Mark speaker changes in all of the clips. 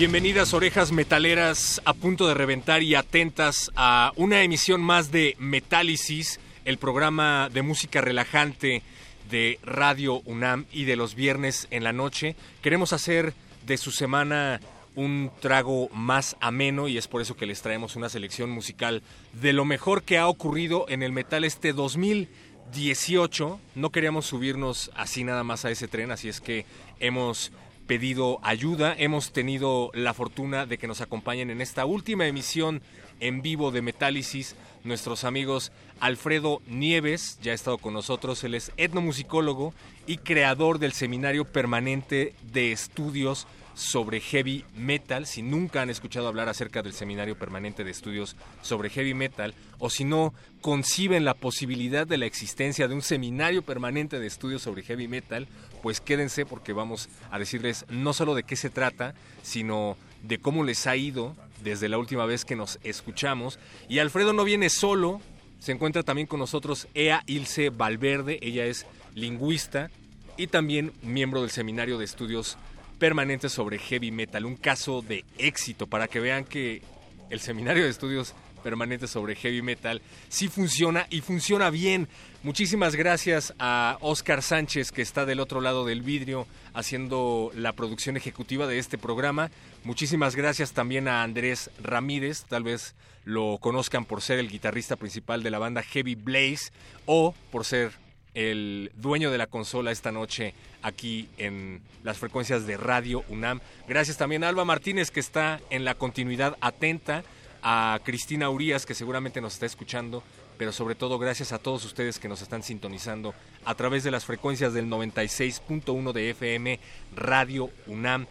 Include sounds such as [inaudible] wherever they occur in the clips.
Speaker 1: Bienvenidas orejas metaleras a punto de reventar y atentas a una emisión más de Metálisis, el programa de música relajante de Radio UNAM y de los viernes en la noche. Queremos hacer de su semana un trago más ameno y es por eso que les traemos una selección musical de lo mejor que ha ocurrido en el metal este 2018. No queríamos subirnos así nada más a ese tren, así es que hemos pedido ayuda. Hemos tenido la fortuna de que nos acompañen en esta última emisión en vivo de Metálisis nuestros amigos Alfredo Nieves, ya ha estado con nosotros, él es etnomusicólogo y creador del Seminario Permanente de Estudios sobre heavy metal. Si nunca han escuchado hablar acerca del Seminario Permanente de Estudios sobre heavy metal, o si no conciben la posibilidad de la existencia de un seminario permanente de estudios sobre heavy metal, pues quédense porque vamos a decirles no solo de qué se trata, sino de cómo les ha ido desde la última vez que nos escuchamos. Y Alfredo no viene solo, se encuentra también con nosotros Ea Ilse Valverde, ella es lingüista y también miembro del Seminario de Estudios Permanentes sobre Heavy Metal, un caso de éxito para que vean que el Seminario de Estudios Permanentes sobre Heavy Metal sí funciona y funciona bien. Muchísimas gracias a Oscar Sánchez que está del otro lado del vidrio haciendo la producción ejecutiva de este programa. Muchísimas gracias también a Andrés Ramírez, tal vez lo conozcan por ser el guitarrista principal de la banda Heavy Blaze o por ser el dueño de la consola esta noche aquí en las frecuencias de Radio UNAM. Gracias también a Alba Martínez que está en la continuidad atenta, a Cristina Urias que seguramente nos está escuchando, pero sobre todo gracias a todos ustedes que nos están sintonizando a través de las frecuencias del 96.1 de FM Radio UNAM.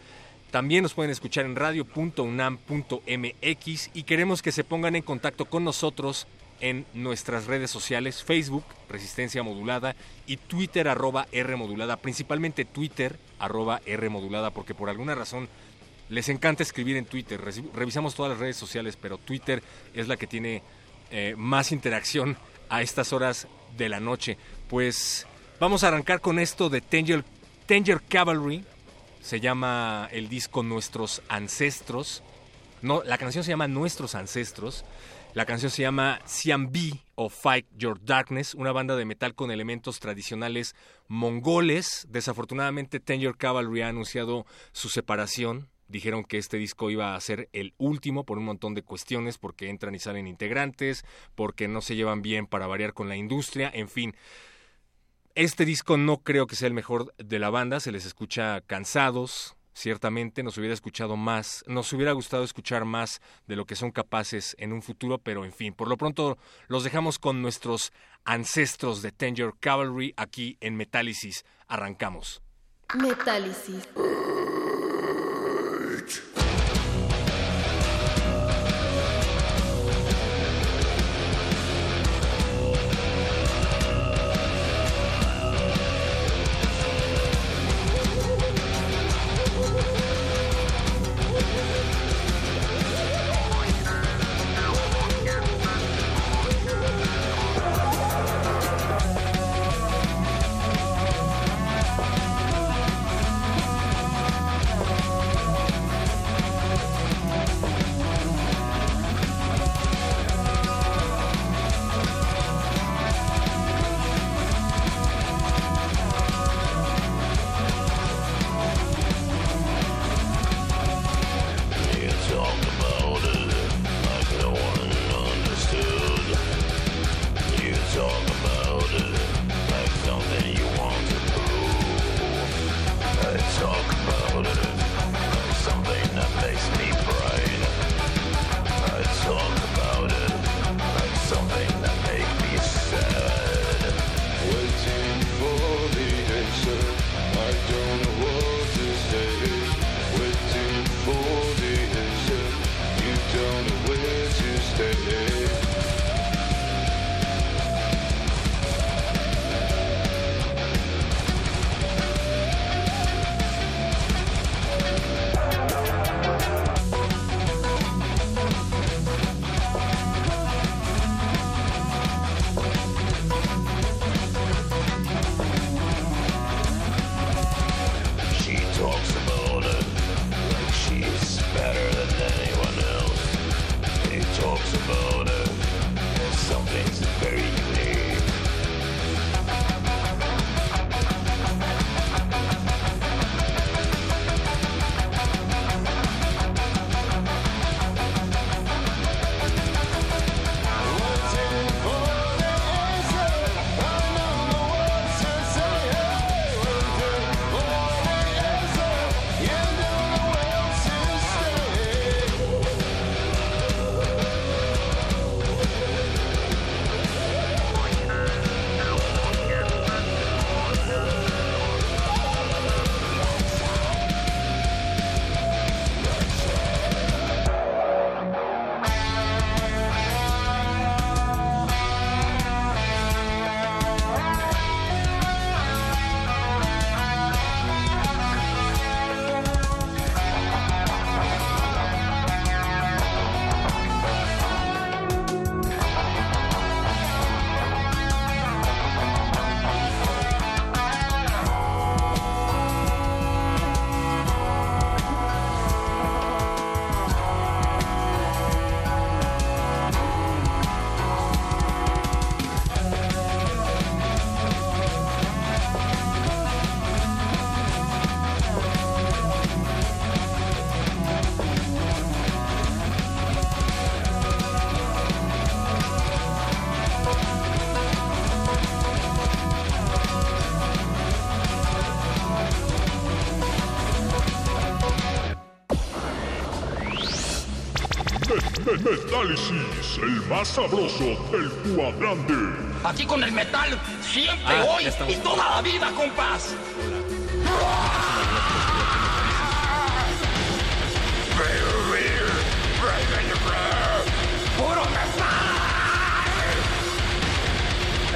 Speaker 1: También nos pueden escuchar en radio.unam.mx y queremos que se pongan en contacto con nosotros en nuestras redes sociales, Facebook, Resistencia Modulada, y Twitter, arroba R Modulada, principalmente Twitter, arroba R Modulada, porque por alguna razón les encanta escribir en Twitter. Revisamos todas las redes sociales, pero Twitter es la que tiene eh, más interacción a estas horas de la noche. Pues vamos a arrancar con esto de Tanger, Tanger Cavalry. Se llama el disco Nuestros Ancestros. No, la canción se llama Nuestros Ancestros. La canción se llama Siam B o Fight Your Darkness, una banda de metal con elementos tradicionales mongoles. Desafortunadamente, Tanger Cavalry ha anunciado su separación dijeron que este disco iba a ser el último por un montón de cuestiones, porque entran y salen integrantes, porque no se llevan bien para variar con la industria, en fin. Este disco no creo que sea el mejor de la banda, se les escucha cansados, ciertamente nos hubiera escuchado más, nos hubiera gustado escuchar más de lo que son capaces en un futuro, pero en fin, por lo pronto los dejamos con nuestros ancestros de Tanger Cavalry aquí en Metálisis. Arrancamos.
Speaker 2: Metálisis.
Speaker 3: Metálisis, el más sabroso del cuadrante.
Speaker 4: Aquí con el metal, siempre,
Speaker 1: Ah,
Speaker 4: hoy y toda la vida, compas. ¡Puro metal!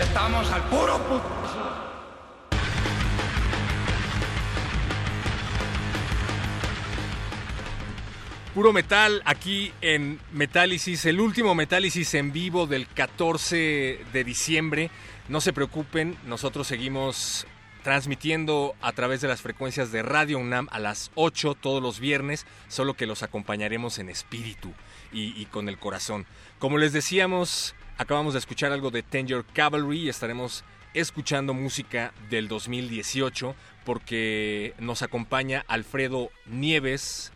Speaker 4: Estamos al puro pu-
Speaker 1: Metal aquí en Metálisis, el último Metálisis en vivo del 14 de diciembre. No se preocupen, nosotros seguimos transmitiendo a través de las frecuencias de Radio UNAM a las 8 todos los viernes, solo que los acompañaremos en espíritu y, y con el corazón. Como les decíamos, acabamos de escuchar algo de Tanger Cavalry y estaremos escuchando música del 2018 porque nos acompaña Alfredo Nieves,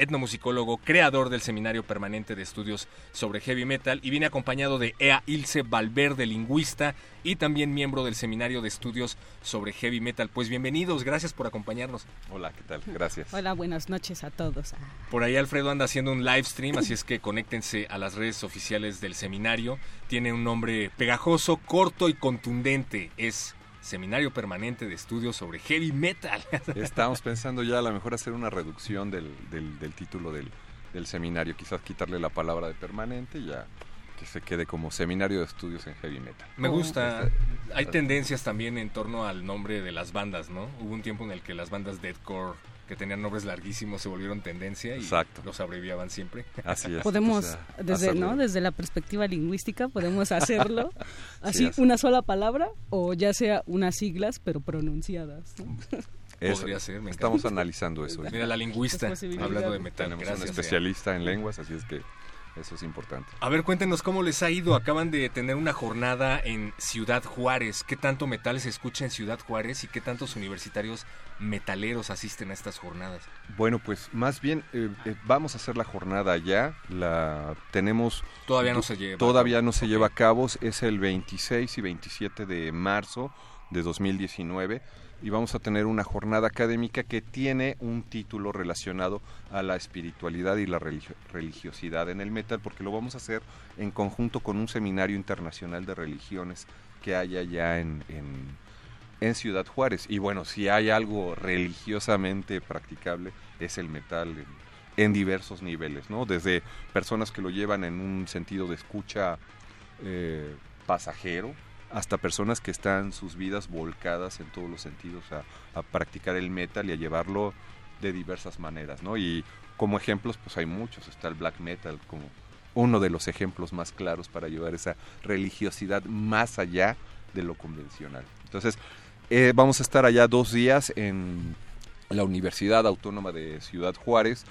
Speaker 1: etnomusicólogo, creador del Seminario Permanente de Estudios sobre Heavy Metal y viene acompañado de Ea Ilse Valverde, lingüista y también miembro del Seminario de Estudios sobre Heavy Metal. Pues bienvenidos, gracias por acompañarnos.
Speaker 5: Hola, ¿qué tal? Gracias.
Speaker 6: Hola, buenas noches a todos.
Speaker 1: Por ahí Alfredo anda haciendo un live stream, así es que conéctense a las redes oficiales del seminario. Tiene un nombre pegajoso, corto y contundente. Es Seminario Permanente de Estudios sobre Heavy Metal. [laughs]
Speaker 5: Estamos pensando ya a lo mejor hacer una reducción del, del, título del, del, seminario, quizás quitarle la palabra de permanente y ya que se quede como Seminario de Estudios en Heavy Metal.
Speaker 1: Me gusta. Hay tendencias también en torno al nombre de las bandas, ¿no? Hubo un tiempo en el que las bandas deathcore que tenían nombres larguísimos se volvieron tendencia y los abreviaban siempre.
Speaker 5: Así es.
Speaker 6: Podemos, desde, ¿no? desde la perspectiva lingüística, podemos [laughs] hacerlo así, una sola palabra o ya sea unas siglas, pero pronunciadas.
Speaker 1: Podría ser,
Speaker 5: Estamos analizando eso.
Speaker 1: Mira, la lingüista, hablando de metal.
Speaker 5: Tenemos un especialista en lenguas, así es que eso es importante.
Speaker 1: A ver, cuéntenos cómo les ha ido. Acaban de tener una jornada en Ciudad Juárez. ¿Qué tanto metal se escucha en Ciudad Juárez y qué tantos universitarios metaleros asisten a estas jornadas?
Speaker 5: Bueno, pues más bien eh, eh, vamos a hacer la jornada ya. La tenemos.
Speaker 1: Todavía no se lleva.
Speaker 5: Todavía no se lleva a cabo. Es el 26 y 27 de marzo de 2019 y vamos a tener una jornada académica que tiene un título relacionado a la espiritualidad y la religiosidad en el metal, porque lo vamos a hacer en conjunto con un seminario internacional de religiones que hay allá en, en, Ciudad Juárez. Y bueno, si hay algo religiosamente practicable, es el metal en, diversos niveles, ¿no? Desde personas que lo llevan en un sentido de escucha eh, pasajero, hasta personas que están sus vidas volcadas en todos los sentidos a, practicar el metal y a llevarlo de diversas maneras, ¿no? Y como ejemplos, pues hay muchos, está el black metal como uno de los ejemplos más claros para llevar esa religiosidad más allá de lo convencional. Entonces, eh, vamos a estar allá dos días en la Universidad Autónoma de Ciudad Juárez,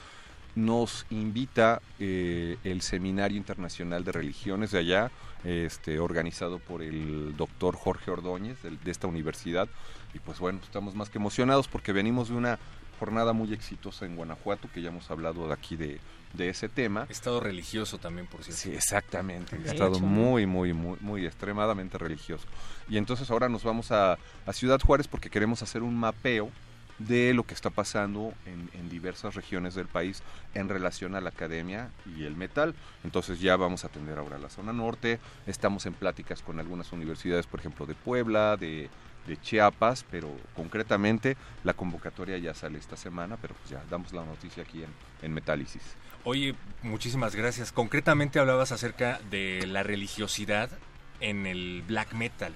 Speaker 5: nos invita eh, el Seminario Internacional de Religiones de allá, este, organizado por el doctor Jorge Ordóñez de, esta universidad. Y pues bueno, estamos más que emocionados porque venimos de una jornada muy exitosa en Guanajuato, que ya hemos hablado de aquí de, ese tema.
Speaker 1: Estado religioso también, por cierto.
Speaker 5: Sí, exactamente. Estado muy, muy, muy, muy extremadamente religioso. Y entonces ahora nos vamos a, a Ciudad Juárez porque queremos hacer un mapeo de lo que está pasando en, diversas regiones del país en relación a la academia y el metal. Entonces ya vamos a atender ahora la zona norte, estamos en pláticas con algunas universidades, por ejemplo, de Puebla, de, Chiapas, pero concretamente la convocatoria ya sale esta semana, pero pues ya damos la noticia aquí en, en Metálisis.
Speaker 1: Oye, muchísimas gracias. Concretamente hablabas acerca de la religiosidad en el black metal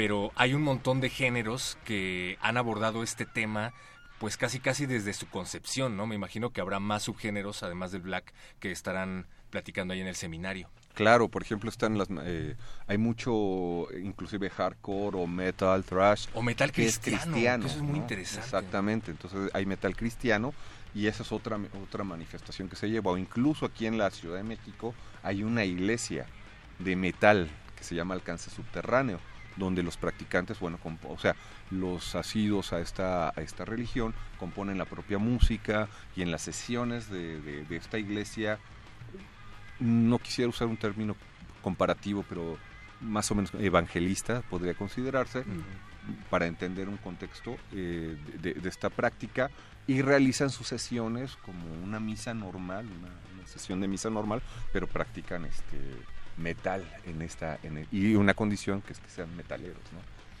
Speaker 1: pero hay un montón de géneros que han abordado este tema pues casi casi desde su concepción, ¿no? Me imagino que habrá más subgéneros, además del black, que estarán platicando ahí en el seminario.
Speaker 5: Claro, por ejemplo, están las, eh, hay mucho, inclusive hardcore o metal, thrash.
Speaker 1: O metal cristiano. eso es muy interesante.
Speaker 5: Exactamente, entonces hay metal cristiano y esa es otra, otra manifestación que se lleva. O incluso aquí en la Ciudad de México hay una iglesia de metal que se llama Alcance Subterráneo donde los practicantes, bueno, o sea, los asidos a esta, a esta religión componen la propia música y en las sesiones de, esta iglesia, no quisiera usar un término comparativo, pero más o menos evangelista podría considerarse, para entender un contexto eh, de, esta práctica y realizan sus sesiones como una misa normal, una, una sesión de misa normal, pero practican este metal en esta en y una condición que es que sean metaleros.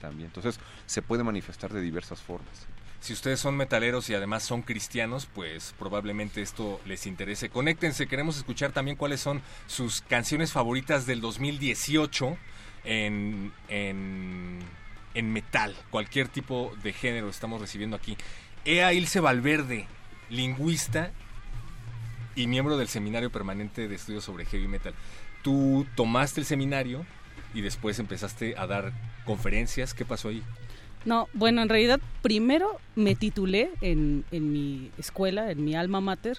Speaker 5: También. Entonces, se puede manifestar de diversas formas.
Speaker 1: Si ustedes son metaleros y además son cristianos, pues probablemente esto les interese. Conéctense, queremos escuchar también cuáles son sus canciones favoritas del 2018 en, en, en metal, cualquier tipo de género estamos recibiendo aquí. Ea Ilse Valverde, lingüista y miembro del Seminario Permanente de Estudios sobre Heavy Metal tú tomaste el seminario y después empezaste a dar conferencias. ¿Qué pasó ahí?
Speaker 6: No, bueno, en realidad primero me titulé en, en mi escuela, en mi alma mater,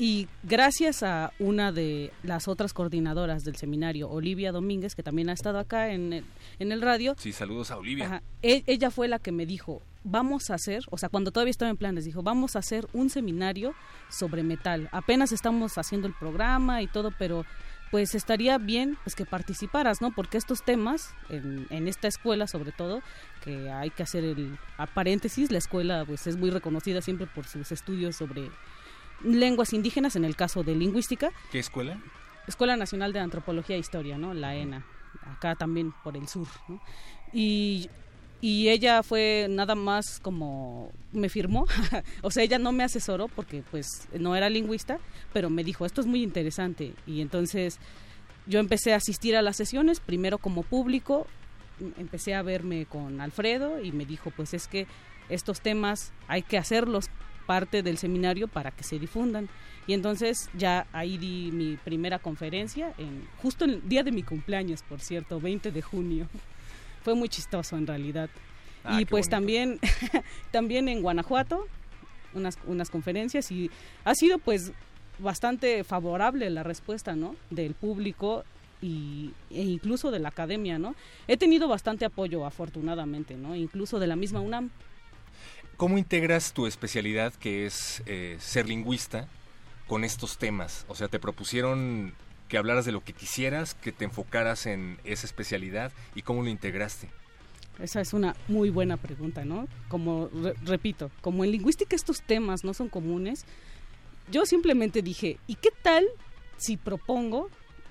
Speaker 6: y gracias a una de las otras coordinadoras del seminario, Olivia Domínguez, que también ha estado acá en el, en el radio.
Speaker 1: Sí, saludos a Olivia.
Speaker 6: E, ella fue la que me dijo, vamos a hacer, o sea, cuando todavía estaba en planes, dijo, vamos a hacer un seminario sobre metal. Apenas estamos haciendo el programa y todo, pero pues estaría bien pues que participaras, ¿no? Porque estos temas, en, en esta escuela sobre todo, que hay que hacer el a paréntesis, la escuela pues es muy reconocida siempre por sus estudios sobre lenguas indígenas, en el caso de lingüística.
Speaker 1: ¿Qué escuela?
Speaker 6: Escuela Nacional de Antropología e Historia, ¿no? La ENA, acá también por el sur, ¿no? Y y ella fue nada más como me firmó, [laughs] o sea, ella no me asesoró porque pues no era lingüista, pero me dijo, esto es muy interesante y entonces yo empecé a asistir a las sesiones, primero como público, empecé a verme con Alfredo y me dijo, pues es que estos temas hay que hacerlos parte del seminario para que se difundan. Y entonces ya ahí di mi primera conferencia, en, justo el día de mi cumpleaños, por cierto, 20 de junio fue muy chistoso en realidad.
Speaker 1: Ah,
Speaker 6: y pues
Speaker 1: bonito.
Speaker 6: también, [laughs] también en Guanajuato, unas, unas conferencias y ha sido pues bastante favorable la respuesta, ¿no? Del público y, e incluso de la academia, ¿no? He tenido bastante apoyo, afortunadamente, ¿no? Incluso de la misma UNAM.
Speaker 1: ¿Cómo integras tu especialidad, que es eh, ser lingüista, con estos temas? O sea, te propusieron que hablaras de lo que quisieras, que te enfocaras en esa especialidad y cómo lo integraste.
Speaker 6: Esa es una muy buena pregunta, ¿no? Como, re- repito, como en lingüística estos temas no son comunes, yo simplemente dije, ¿y qué tal si propongo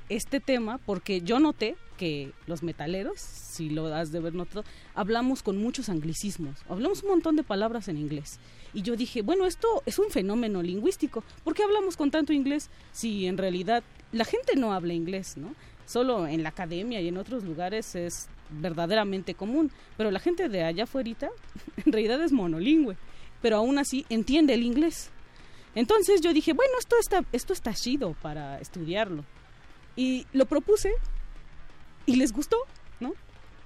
Speaker 6: este tema? Porque yo noté que los metaleros, si lo has de ver notado, hablamos con muchos anglicismos, hablamos un montón de palabras en inglés. Y yo dije, bueno, esto es un fenómeno lingüístico. ¿Por qué hablamos con tanto inglés si en realidad la gente no habla inglés, ¿no? Solo en la academia y en otros lugares es verdaderamente común, pero la gente de allá afuera [laughs] en realidad es monolingüe, pero aún así entiende el inglés. Entonces yo dije, bueno, esto está, esto está chido para estudiarlo. Y lo propuse y les gustó, ¿no?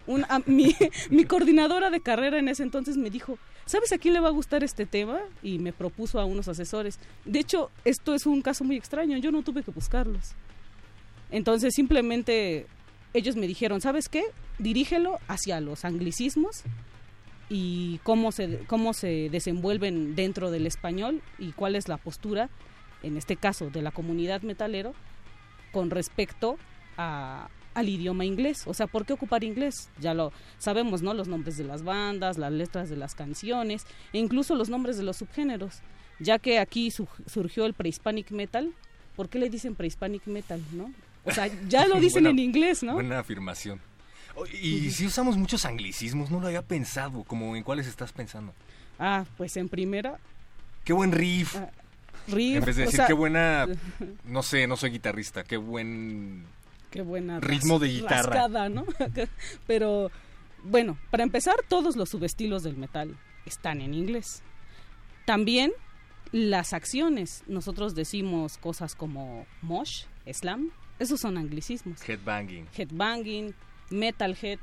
Speaker 6: [laughs] Mi coordinadora de carrera en ese entonces me dijo, ¿sabes a quién le va a gustar este tema? Y me propuso a unos asesores. De hecho, esto es un caso muy extraño, yo no tuve que buscarlos. Entonces simplemente ellos me dijeron, ¿sabes qué? Dirígelo hacia los anglicismos y cómo se, cómo se desenvuelven dentro del español y cuál es la postura, en este caso, de la comunidad metalero con respecto a, al idioma inglés. O sea, ¿por qué ocupar inglés? Ya lo sabemos, ¿no? Los nombres de las bandas, las letras de las canciones e incluso los nombres de los subgéneros. Ya que aquí su- surgió el prehispanic metal, ¿por qué le dicen prehispanic metal, no? O sea, ya lo [laughs] dicen
Speaker 1: Buena-
Speaker 6: en inglés, ¿no?
Speaker 1: Buena afirmación. O- Y si usamos muchos anglicismos, no lo había pensado, como en cuáles estás pensando.
Speaker 6: Ah, pues en primera,
Speaker 1: Qué buen riff.
Speaker 6: Ah, riff,
Speaker 1: en vez de
Speaker 6: o
Speaker 1: decir
Speaker 6: sea,
Speaker 1: qué buena, [laughs] no sé, no soy guitarrista, qué buen
Speaker 6: Qué buena
Speaker 1: Ritmo de guitarra.
Speaker 6: rascada, ¿no? [laughs] Pero bueno, para empezar, todos los subestilos del metal están en inglés. También las acciones. Nosotros decimos cosas como mosh, slam, esos son anglicismos.
Speaker 1: headbanging.
Speaker 6: Headbanging, metalhead,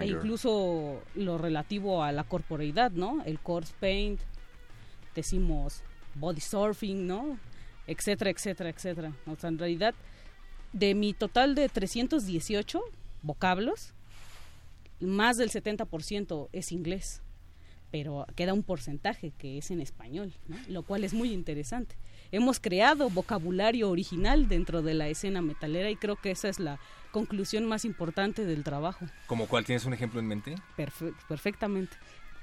Speaker 6: e incluso lo relativo a la corporeidad, ¿no? El corpse paint, decimos body surfing, ¿no? Etcétera, etcétera, etcétera. O sea, en realidad, de mi total de 318 vocablos, más del 70% es inglés, pero queda un porcentaje que es en español, ¿no? lo cual es muy interesante. Hemos creado vocabulario original dentro de la escena metalera y creo que esa es la conclusión más importante del trabajo.
Speaker 1: ¿Como cuál tienes un ejemplo en mente?
Speaker 6: Perfe- perfectamente.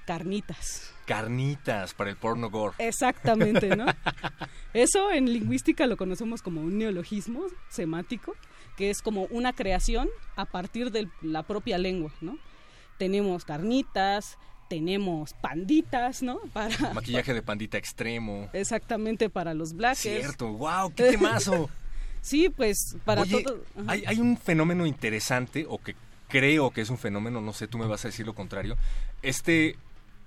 Speaker 6: Carnitas.
Speaker 1: Carnitas para el porno gore.
Speaker 6: Exactamente, ¿no? [laughs] Eso en lingüística lo conocemos como un neologismo semántico, que es como una creación a partir de la propia lengua, ¿no? Tenemos carnitas, tenemos panditas, ¿no? Para [laughs]
Speaker 1: Maquillaje de pandita extremo.
Speaker 6: exactamente para los blackers.
Speaker 1: Cierto, wow, qué temazo. [laughs]
Speaker 6: Sí, pues para
Speaker 1: Oye,
Speaker 6: todo.
Speaker 1: hay, hay un fenómeno interesante, o que creo que es un fenómeno, no sé, tú me vas a decir lo contrario. Este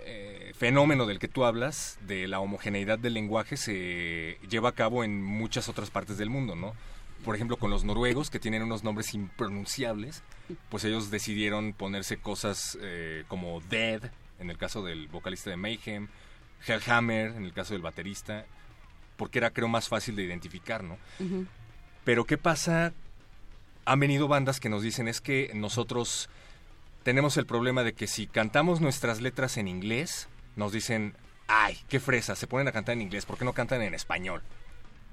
Speaker 1: eh, fenómeno del que tú hablas, de la homogeneidad del lenguaje, se lleva a cabo en muchas otras partes del mundo, ¿no? Por ejemplo, con los noruegos, que tienen unos nombres impronunciables, pues ellos decidieron ponerse cosas eh, como Dead, en el caso del vocalista de Mayhem, Hellhammer, en el caso del baterista, porque era, creo, más fácil de identificar, ¿no? Pero ¿qué pasa? Han venido bandas que nos dicen es que nosotros tenemos el problema de que si cantamos nuestras letras en inglés, nos dicen, ay, qué fresa, se ponen a cantar en inglés, ¿por qué no cantan en español?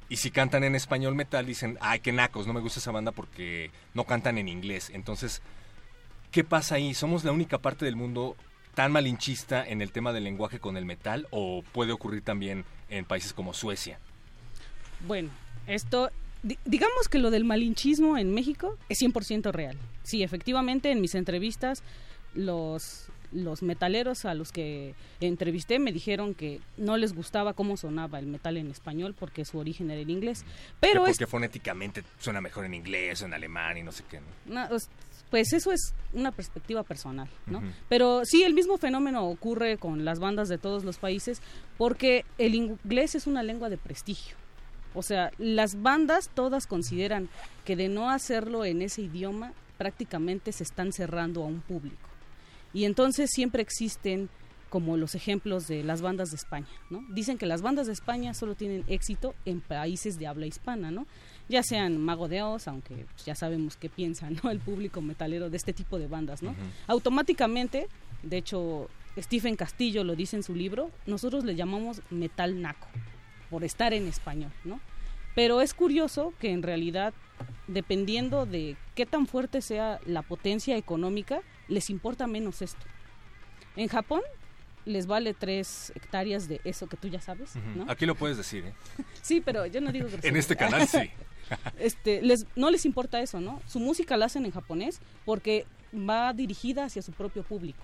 Speaker 1: Y si cantan en español metal, dicen, ay, qué nacos, no me gusta esa banda porque no cantan en inglés. Entonces, ¿qué pasa ahí? ¿Somos la única parte del mundo tan malinchista en el tema del lenguaje con el metal o puede ocurrir también en países como Suecia?
Speaker 6: Bueno, esto digamos que lo del malinchismo en México es 100% real. Sí, efectivamente, en mis entrevistas los los metaleros a los que entrevisté me dijeron que no les gustaba cómo sonaba el metal en español porque su origen era en inglés. Pero
Speaker 1: porque fonéticamente suena mejor en inglés o en alemán y no sé qué.
Speaker 6: pues eso es una perspectiva personal, ¿no? Pero sí, el mismo fenómeno ocurre con las bandas de todos los países porque el inglés es una lengua de prestigio. O sea, las bandas todas consideran que de no hacerlo en ese idioma prácticamente se están cerrando a un público. Y entonces siempre existen como los ejemplos de las bandas de España, ¿no? Dicen que las bandas de España solo tienen éxito en países de habla hispana, ¿no? Ya sean Mago de Oz, aunque pues, ya sabemos qué piensa, ¿no? El público metalero de este tipo de bandas, ¿no? Automáticamente, de hecho, Stephen Castillo lo dice en su libro, nosotros le llamamos metal naco por estar en español, ¿no? Pero es curioso que en realidad, dependiendo de qué tan fuerte sea la potencia económica, les importa menos esto. En Japón les vale tres hectáreas de eso que tú ya sabes, ¿no?
Speaker 1: Aquí lo puedes decir, ¿eh? [laughs]
Speaker 6: sí, pero yo no digo
Speaker 1: En este canal sí. [laughs]
Speaker 6: este, les, no les importa eso, ¿no? Su música la hacen en japonés porque va dirigida hacia su propio público.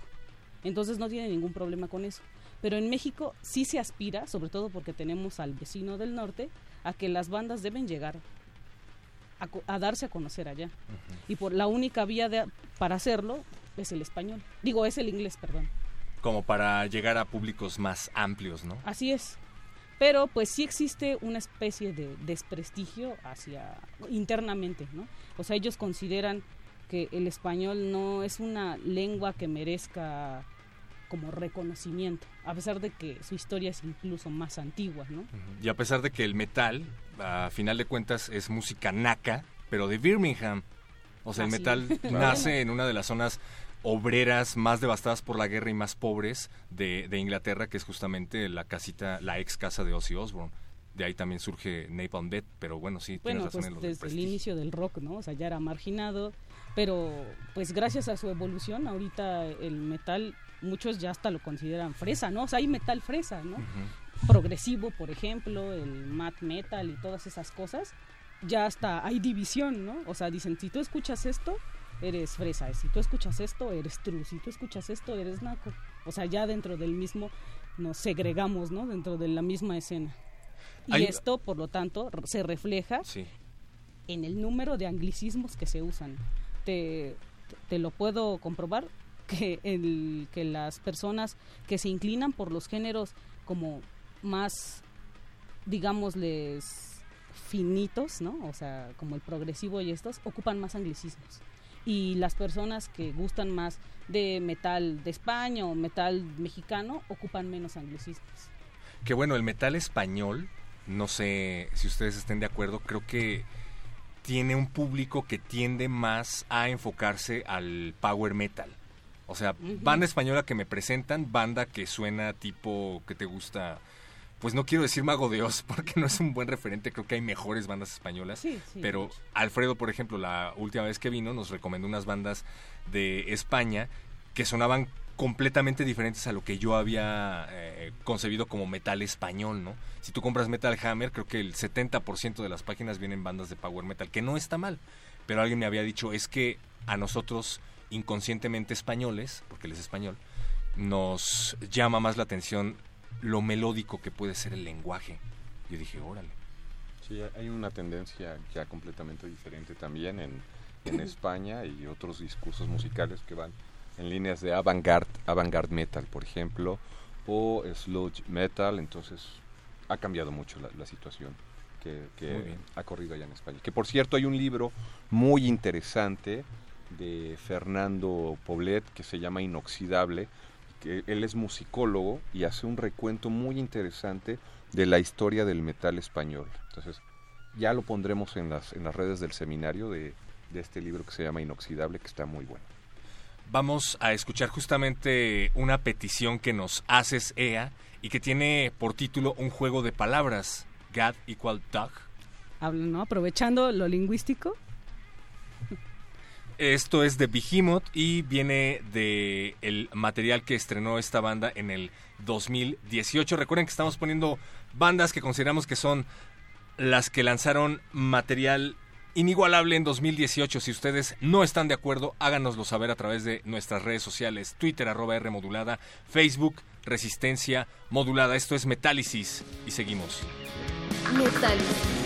Speaker 6: Entonces no tiene ningún problema con eso. Pero en México sí se aspira, sobre todo porque tenemos al vecino del norte, a que las bandas deben llegar a, darse a conocer allá. Y por la única vía de, para hacerlo es el español. Digo, es el inglés, perdón.
Speaker 1: Como para llegar a públicos más amplios, ¿no?
Speaker 6: Así es. Pero pues sí existe una especie de desprestigio hacia internamente, ¿no? O sea, ellos consideran que el español no es una lengua que merezca como reconocimiento, a pesar de que su historia es incluso más antigua, ¿no?
Speaker 1: Y a pesar de que el metal, a final de cuentas, es música naca, pero de Birmingham. O sea, el metal [laughs] nace en una de las zonas obreras más devastadas por la guerra y más pobres de, Inglaterra, que es justamente la casita, la ex casa de Ozzy Osbourne. De ahí también surge Napalm Death, pero bueno, sí,
Speaker 6: tienes razón pues desde el inicio del rock, ¿no? O sea, ya era marginado, pero pues gracias a su evolución, ahorita el metal muchos ya hasta lo consideran fresa, ¿no? O sea, hay metal fresa, ¿no? Progresivo, por ejemplo, el mat metal y todas esas cosas, ya hasta hay división, ¿no? O sea, dicen, si tú escuchas esto, eres fresa, si tú escuchas esto, eres true, si tú escuchas esto, eres naco. O sea, ya dentro del mismo nos segregamos, ¿no? Dentro de la misma escena. Y esto, por lo tanto, se refleja en el número de anglicismos que se usan. Te, te lo puedo comprobar que, el, que las personas que se inclinan por los géneros como más, digámosles, finitos, ¿no? O sea, como el progresivo y estos, ocupan más anglicismos. Y las personas que gustan más de metal de España o metal mexicano ocupan menos anglicismos.
Speaker 1: Que bueno, el metal español, no sé si ustedes estén de acuerdo, creo que tiene un público que tiende más a enfocarse al power metal. O sea, banda española que me presentan, banda que suena tipo que te gusta. Pues no quiero decir Mago de Oz [laughs] porque no es un buen referente, creo que hay mejores bandas españolas. Sí, pero Alfredo, por ejemplo, la última vez que vino nos recomendó unas bandas de España que sonaban completamente diferentes a lo que yo había eh, concebido como metal español, ¿no? Si tú compras Metal Hammer, creo que el 70% de las páginas vienen bandas de power metal, que no está mal, pero alguien me había dicho, es que a nosotros inconscientemente españoles, porque él es español, nos llama más la atención lo melódico que puede ser el lenguaje. Yo dije, órale.
Speaker 5: Sí, hay una tendencia ya completamente diferente también en, en [laughs] España y otros discursos musicales que van en líneas de avant-garde avant metal, por ejemplo, o sludge metal, entonces ha cambiado mucho la, la situación que, que ha corrido allá en España. Que por cierto hay un libro muy interesante de Fernando Poblet que se llama Inoxidable, que él es musicólogo y hace un recuento muy interesante de la historia del metal español. Entonces, ya lo pondremos en las, en las redes del seminario de, de este libro que se llama Inoxidable, que está muy bueno.
Speaker 1: vamos a escuchar justamente una petición que nos haces, EA, y que tiene por título un juego de palabras, God equal dog.
Speaker 6: Hablan, ¿no? Aprovechando lo lingüístico.
Speaker 1: Esto es de Behemoth y viene de material que estrenó esta banda en el 2018. Recuerden que estamos poniendo bandas que consideramos que son las que lanzaron material inigualable en 2018. Si ustedes no están de acuerdo, háganoslo saber a través de nuestras redes sociales, Twitter arroba R Facebook Resistencia Modulada. Esto es Metálisis y seguimos.
Speaker 7: Metálisis.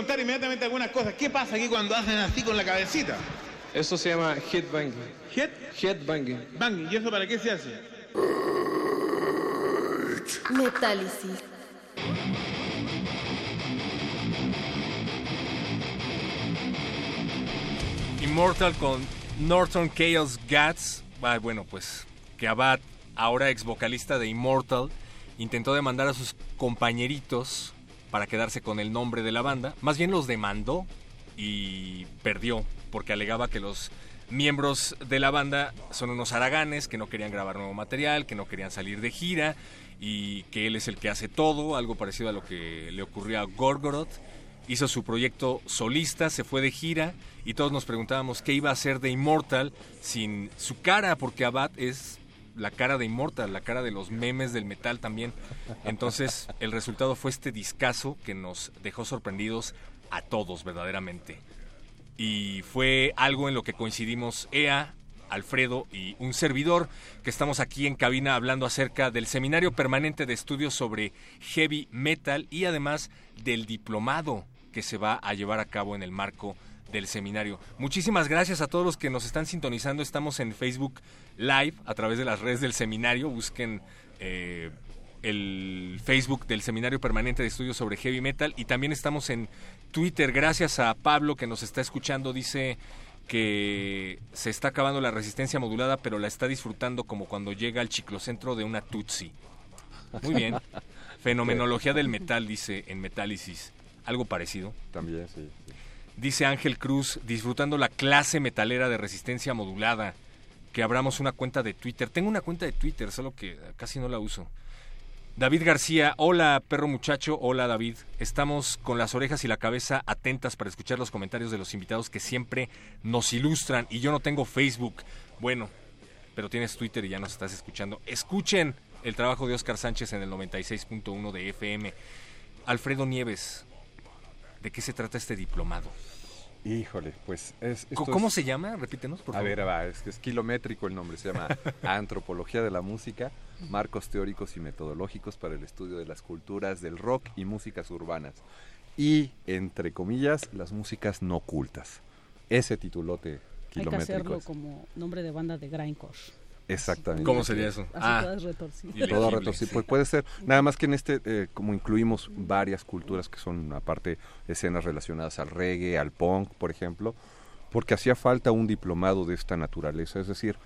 Speaker 8: Preguntar inmediatamente algunas cosas. ¿Qué pasa aquí cuando hacen así con la cabecita?
Speaker 9: Eso se llama headbanging.
Speaker 8: ¿Head?
Speaker 9: Headbanging.
Speaker 8: Banging. ¿Y eso para qué se hace?
Speaker 7: Metálisis.
Speaker 1: Immortal con Norton Chaos Gats. Ah, bueno, pues que Abad, ahora ex vocalista de Immortal, intentó demandar a sus compañeritos para quedarse con el nombre de la banda. Más bien los demandó y perdió porque alegaba que los miembros de la banda son unos haraganes que no querían grabar nuevo material, que no querían salir de gira y que él es el que hace todo, algo parecido a lo que le ocurrió a Gorgoroth. Hizo su proyecto solista, se fue de gira y todos nos preguntábamos qué iba a hacer de Immortal sin su cara, porque Abad es la cara de Immortal, la cara de los memes del metal también. Entonces, el resultado fue este discazo que nos dejó sorprendidos a todos verdaderamente. Y fue algo en lo que coincidimos EA, Alfredo y un servidor, que estamos aquí en cabina hablando acerca del Seminario Permanente de Estudios sobre Heavy Metal y además del diplomado que se va a llevar a cabo en el marco del seminario. Muchísimas gracias a todos los que nos están sintonizando. Estamos en Facebook Live a través de las redes del seminario. Busquen eh, el Facebook del Seminario Permanente de Estudios sobre Heavy Metal y también estamos en Twitter. Gracias a Pablo que nos está escuchando. Dice que se está acabando la resistencia modulada, pero la está disfrutando como cuando llega al ciclocentro de una Tutsi. Muy bien. [laughs] Fenomenología del metal, dice en Metálisis. Algo parecido.
Speaker 5: También, sí.
Speaker 1: Dice Ángel Cruz, disfrutando la clase metalera de resistencia modulada. Que abramos una cuenta de Twitter. Tengo una cuenta de Twitter, solo que casi no la uso. David García, hola perro muchacho, hola David. Estamos con las orejas y la cabeza atentas para escuchar los comentarios de los invitados que siempre nos ilustran. Y yo no tengo Facebook. Bueno, pero tienes Twitter y ya nos estás escuchando. Escuchen el trabajo de Oscar Sánchez en el 96.1 de FM. Alfredo Nieves, ¿de qué se trata este diplomado?
Speaker 5: Híjole, pues es... esto
Speaker 1: ¿Cómo
Speaker 5: es-
Speaker 1: se llama? Repítenos, por
Speaker 5: A
Speaker 1: favor.
Speaker 5: ver, va, es que es kilométrico el nombre, se llama [laughs] Antropología de la Música, Marcos Teóricos y Metodológicos para el Estudio de las Culturas del Rock y Músicas Urbanas. Y, entre comillas, las músicas no cultas. Ese titulote
Speaker 6: Hay que
Speaker 5: kilométrico.
Speaker 6: hacerlo
Speaker 5: es.
Speaker 6: como nombre de banda de grindcore.
Speaker 5: Exactamente.
Speaker 1: ¿Cómo sería eso?
Speaker 6: Así
Speaker 1: Ah,
Speaker 6: todas retorcidas.
Speaker 5: Retorcido.
Speaker 1: sí.
Speaker 5: Pues puede ser. Nada más que en este, eh, como incluimos varias culturas que son, aparte, escenas relacionadas al reggae, al punk, por ejemplo, porque hacía falta un diplomado de esta naturaleza. Es decir,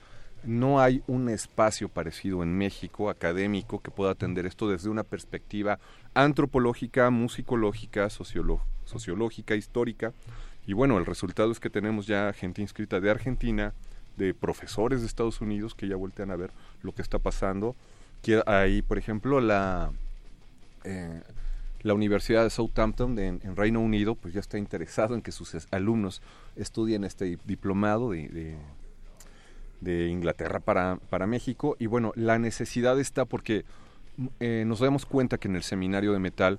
Speaker 5: no hay un espacio parecido en México, académico, que pueda atender esto desde una perspectiva antropológica, musicológica, sociológica, histórica. Y bueno, el resultado es que tenemos ya gente inscrita de Argentina, de profesores de Estados Unidos que ya voltean a ver lo que está pasando. Que hay, por ejemplo, la, eh, la Universidad de Southampton en, Reino Unido, pues ya está interesado en que sus alumnos estudien este di- diplomado de, de- de Inglaterra para, para México. Y bueno, la necesidad está porque eh, nos damos cuenta que en el seminario de metal,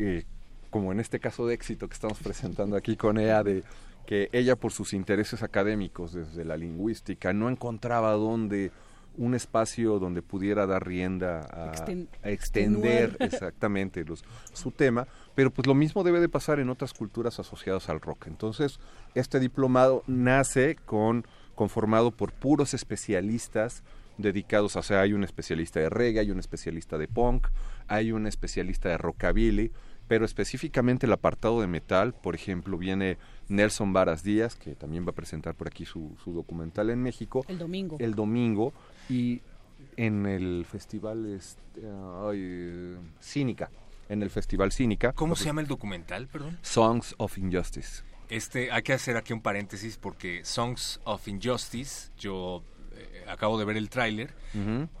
Speaker 5: eh, como en este caso de éxito que estamos [laughs] presentando aquí con ella, de que ella por sus intereses académicos desde la lingüística no encontraba dónde un espacio donde pudiera dar rienda a,
Speaker 6: Exten-
Speaker 5: a extender [laughs] exactamente los, su tema, pero pues lo mismo debe de pasar en otras culturas asociadas al rock. Entonces, este diplomado nace con conformado por puros especialistas dedicados, o sea, hay un especialista de reggae, hay un especialista de punk, hay un especialista de rockabilly, pero específicamente el apartado de metal, por ejemplo, viene Nelson Varas Díaz, que también va a presentar por aquí su, su documental en México.
Speaker 6: El domingo.
Speaker 5: El domingo, y en el festival este, ay, Cínica, en el festival Cínica.
Speaker 1: ¿Cómo se llama el documental, perdón?
Speaker 5: Songs of Injustice.
Speaker 1: Este, hay que hacer aquí un paréntesis porque Songs of Injustice, yo eh, acabo de ver el tráiler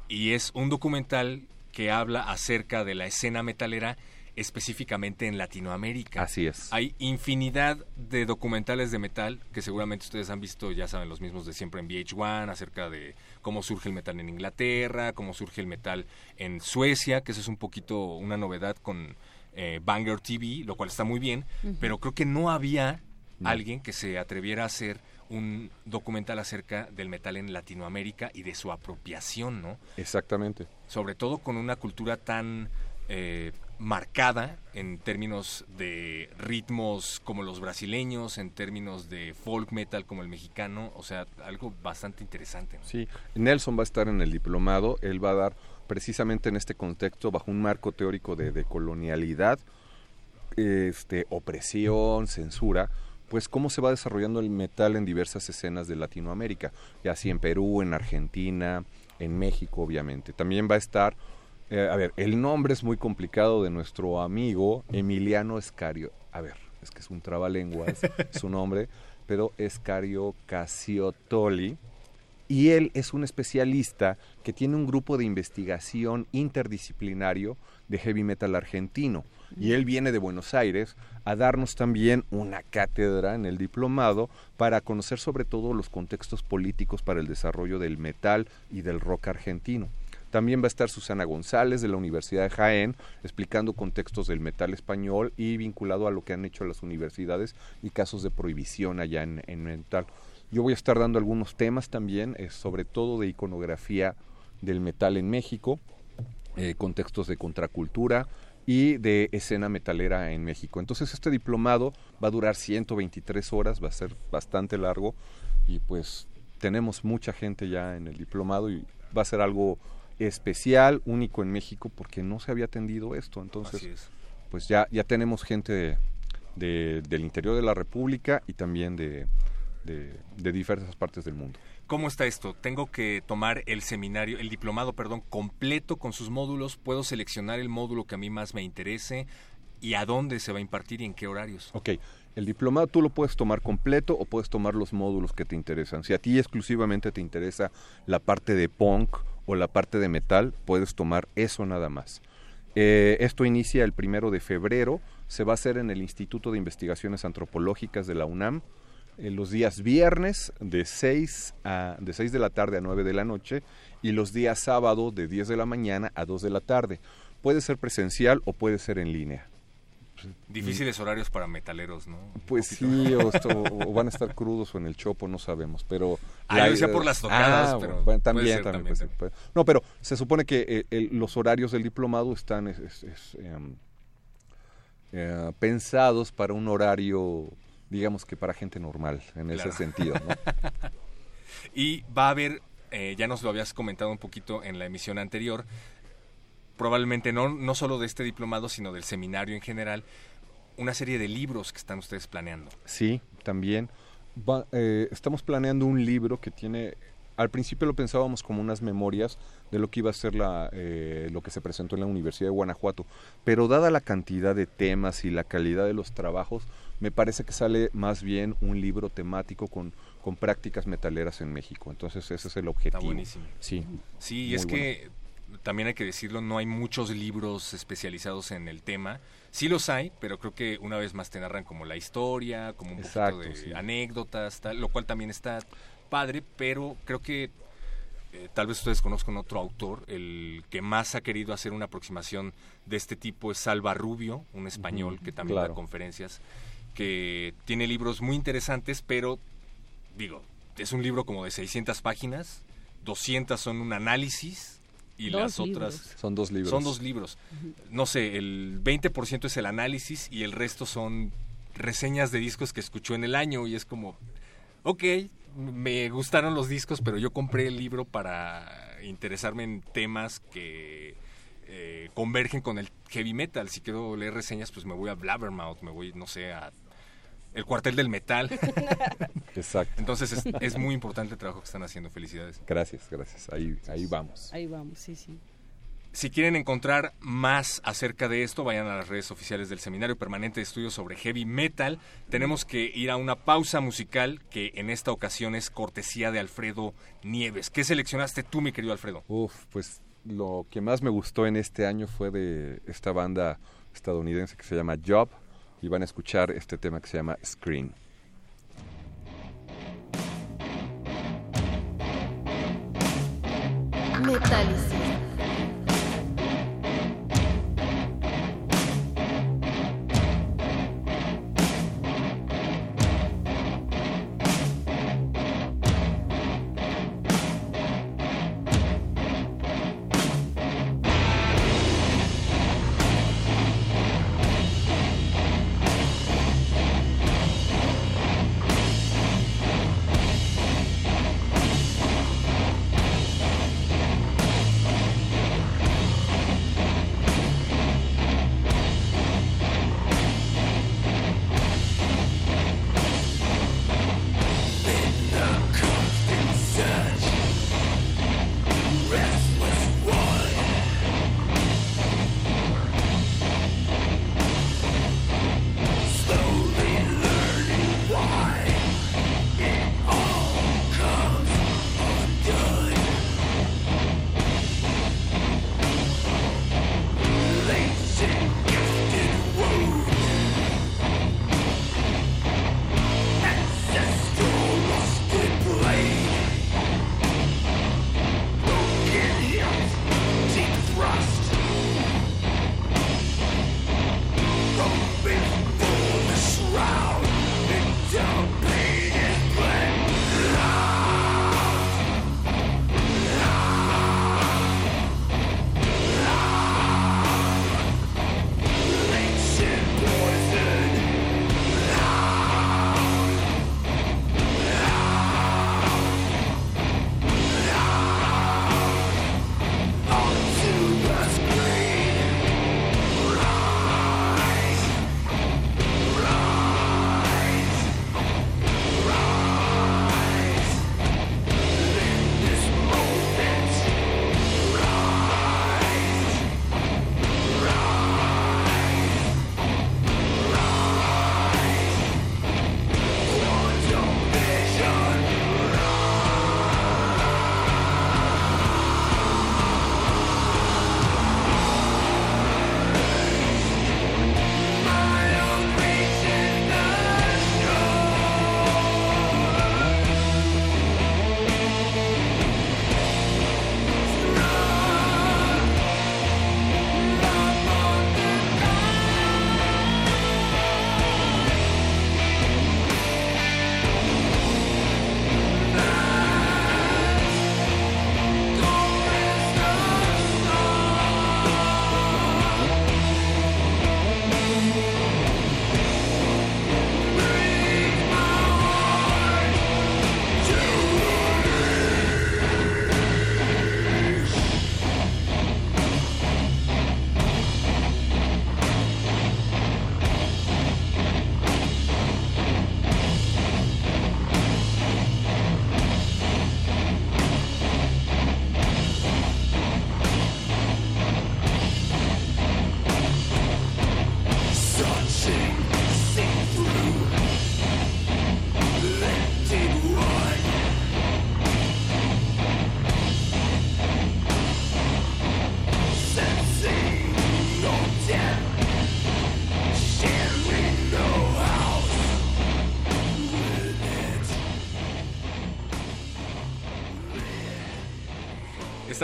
Speaker 1: y es un documental que habla acerca de la escena metalera específicamente en Latinoamérica.
Speaker 5: Así es.
Speaker 1: Hay infinidad de documentales de metal que seguramente ustedes han visto, ya saben, los mismos de siempre en VH1, acerca de cómo surge el metal en Inglaterra, cómo surge el metal en Suecia, que eso es un poquito una novedad con eh, Banger TV, lo cual está muy bien, pero creo que no había
Speaker 5: No.
Speaker 1: alguien que se atreviera a hacer un documental acerca del metal en Latinoamérica y de su apropiación, ¿no?
Speaker 5: Exactamente.
Speaker 1: sobre todo con una cultura tan eh, marcada en términos de ritmos como los brasileños, en términos de folk metal como el mexicano, o sea, algo bastante interesante.
Speaker 5: Sí, Nelson va a estar en el diplomado, él va a dar precisamente en este contexto, bajo un marco teórico de, de colonialidad, este, opresión, censura, pues cómo se va desarrollando el metal en diversas escenas de Latinoamérica, ya así en Perú, en Argentina, en México, obviamente. También va a estar, eh, a ver, el nombre es muy complicado de nuestro amigo Emiliano Escario. A ver, es que es un trabalenguas [laughs] su nombre, pero Escario Casiotoli. Y él es un especialista que tiene un grupo de investigación interdisciplinario de heavy metal argentino. Y él viene de Buenos Aires a darnos también una cátedra en el diplomado para conocer sobre todo los contextos políticos para el desarrollo del metal y del rock argentino. También va a estar Susana González de la Universidad de Jaén explicando contextos del metal español y vinculado a lo que han hecho las universidades y casos de prohibición allá en, en metal. Yo voy a estar dando algunos temas también, eh, sobre todo de iconografía del metal en México, eh, contextos de contracultura y de escena metalera en México. Entonces este diplomado va a durar 123 horas, va a ser bastante largo y pues tenemos mucha gente ya en el diplomado y va a ser algo especial, único en México porque no se había atendido esto. Entonces pues ya, ya tenemos gente de, de, del interior de la República y también de, de, de, diversas partes del mundo.
Speaker 1: ¿Cómo está esto? Tengo que tomar el seminario, el diplomado, perdón, completo con sus módulos. Puedo seleccionar el módulo que a mí más me interese y a dónde se va a impartir y en qué horarios.
Speaker 5: Ok, el diplomado tú lo puedes tomar completo o puedes tomar los módulos que te interesan. Si a ti exclusivamente te interesa la parte de punk o la parte de metal, puedes tomar eso nada más. Eh, esto inicia el primero de febrero, se va a hacer en el Instituto de Investigaciones Antropológicas de la UNAM en los días viernes de 6, a, de 6 de la tarde a 9 de la noche y los días sábado de 10 de la mañana a 2 de la tarde. Puede ser presencial o puede ser en línea.
Speaker 1: Difíciles horarios para metaleros, ¿no?
Speaker 5: Pues sí, o, esto, [laughs] o, van a estar crudos o en el chopo, no sabemos, pero...
Speaker 1: Ah, la, decía por las tocadas, ah, pero
Speaker 5: bueno, también, ser, también, también, también. No, pero se supone que eh, el, los horarios del diplomado están es, es, es, eh, pensados para un horario digamos que para gente normal en claro. ese sentido. ¿no? [laughs]
Speaker 1: y va a haber, eh, ya nos lo habías comentado un poquito en la emisión anterior, probablemente no, no solo de este diplomado, sino del seminario en general, una serie de libros que están ustedes planeando.
Speaker 5: Sí, también. Va, eh, estamos planeando un libro que tiene al principio lo pensábamos como unas memorias de lo que iba a ser la, eh, lo que se presentó en la Universidad de Guanajuato, pero dada la cantidad de temas y la calidad de los trabajos, me parece que sale más bien un libro temático con, con prácticas metaleras en México. Entonces ese es el objetivo.
Speaker 1: Está buenísimo.
Speaker 5: Sí.
Speaker 1: Sí, y es bueno. que también hay que decirlo, no hay muchos libros especializados en el tema. Sí los hay, pero creo que una vez más te narran como la historia, como un
Speaker 5: Exacto,
Speaker 1: poquito de
Speaker 5: sí.
Speaker 1: anécdotas, tal, lo cual también está padre, pero creo que eh, tal vez ustedes conozcan otro autor, el que más ha querido hacer una aproximación de este tipo es Salva Rubio, un español uh -huh, que también
Speaker 5: claro.
Speaker 1: da conferencias, que tiene libros muy interesantes, pero digo, es un libro como de 600 páginas, 200 son un análisis y
Speaker 6: dos
Speaker 1: las
Speaker 6: libros.
Speaker 1: otras
Speaker 5: son dos libros.
Speaker 1: Son dos libros. Uh -huh. No sé, el 20% es el análisis y el resto son reseñas de discos que escuchó en el año y es como, ok, me gustaron los discos, pero yo compré el libro para interesarme en temas que eh, convergen con el heavy metal. Si quiero leer reseñas, pues me voy a Blabbermouth, me voy, no sé, a el cuartel del metal. [laughs]
Speaker 5: Exacto.
Speaker 1: Entonces es, es, muy importante el trabajo que están haciendo. Felicidades.
Speaker 5: Gracias, gracias. Ahí, ahí vamos.
Speaker 6: Ahí vamos, sí, sí.
Speaker 1: Si quieren encontrar más acerca de esto, vayan a las redes oficiales del Seminario Permanente de Estudios sobre Heavy Metal. Tenemos que ir a una pausa musical que en esta ocasión es cortesía de Alfredo Nieves. ¿Qué seleccionaste tú, mi querido Alfredo?
Speaker 5: Uf, pues lo que más me gustó en este año fue de esta banda estadounidense que se llama Job y van a escuchar este tema que se llama Screen.
Speaker 7: Metálisis.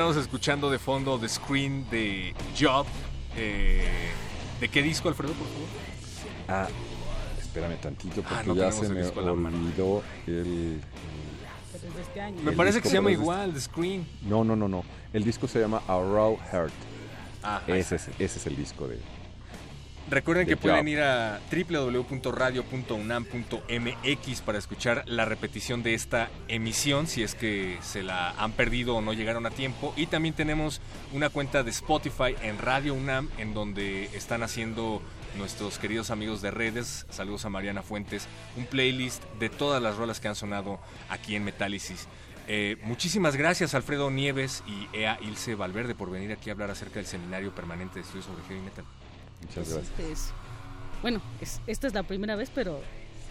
Speaker 1: Estamos escuchando de fondo The Screen de Job. Eh, ¿De qué disco, Alfredo, por favor?
Speaker 5: Ah, espérame tantito porque
Speaker 1: Ah, no
Speaker 5: ya se me olvidó el...
Speaker 6: Pero es de este año.
Speaker 1: Me
Speaker 5: El
Speaker 1: parece que se llama igual, The Screen.
Speaker 5: No, no, no, no. El disco se llama A Raw Heart.
Speaker 1: Ah, ahí
Speaker 5: ese, es, ese es el disco de...
Speaker 1: Recuerden
Speaker 5: de
Speaker 1: que pueden ir a www.radio.unam.mx para escuchar la repetición de esta emisión si es que se la han perdido o no llegaron a tiempo. Y también tenemos una cuenta de Spotify en Radio UNAM en donde están haciendo nuestros queridos amigos de redes, saludos a Mariana Fuentes, un playlist de todas las rolas que han sonado aquí en Metálisis. Eh, muchísimas gracias Alfredo Nieves y Ea Ilse Valverde por venir aquí a hablar acerca del seminario permanente de estudios sobre heavy metal.
Speaker 5: Muchas
Speaker 6: Pues,
Speaker 5: gracias.
Speaker 6: este es- bueno, es- esta es la primera vez, pero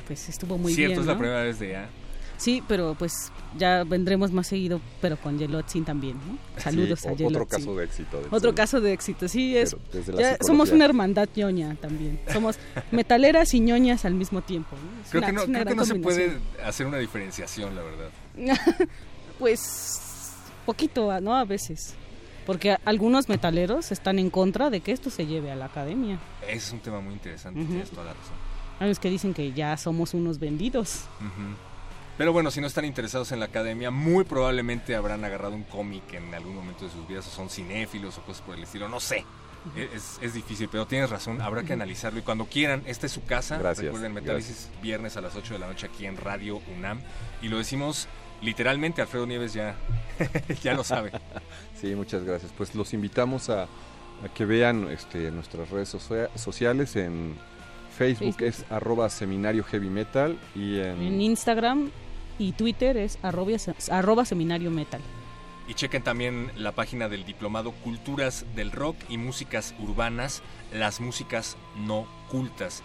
Speaker 6: pues estuvo muy
Speaker 1: Cierto,
Speaker 6: bien.
Speaker 1: es la
Speaker 6: ¿no?
Speaker 1: primera vez de Ea.
Speaker 6: Sí, pero pues ya vendremos más seguido, pero con Yelotzin también, ¿no? Saludos
Speaker 5: Sí,
Speaker 6: a Yelotzin.
Speaker 5: Otro caso de éxito. del
Speaker 6: Otro caso de éxito, sí, es.
Speaker 5: La
Speaker 6: ya somos una hermandad ñoña también. Somos [laughs] metaleras y ñoñas al mismo tiempo. ¿no? Es
Speaker 1: Creo
Speaker 6: una-
Speaker 1: que no,
Speaker 6: es una
Speaker 1: creo que no se puede hacer una diferenciación, la verdad. [laughs]
Speaker 6: pues poquito, ¿no? A veces. Porque algunos metaleros están en contra de que esto se lleve a la academia.
Speaker 1: Ese es un tema muy interesante, tienes toda la razón.
Speaker 6: Hay los que dicen que ya somos unos vendidos.
Speaker 1: Pero bueno, si no están interesados en la academia, muy probablemente habrán agarrado un cómic en algún momento de sus vidas, o son cinéfilos o cosas por el estilo, no sé. Es, es difícil, pero tienes razón, habrá que analizarlo. Y cuando quieran, esta es su casa.
Speaker 5: Gracias,
Speaker 1: Recuerden, Metálisis, viernes a las 8 de la noche aquí en Radio UNAM. Y lo decimos literalmente, Alfredo Nieves ya, [laughs] ya lo sabe.
Speaker 5: Sí, muchas gracias. Pues los invitamos a, a que vean este, nuestras redes socia- sociales. En Facebook,
Speaker 6: Facebook.
Speaker 5: es arroba seminario heavy metal y en...
Speaker 6: En Instagram y Twitter es arroba, arroba seminario metal.
Speaker 1: Y chequen también la página del diplomado Culturas del Rock y Músicas Urbanas, las músicas no cultas.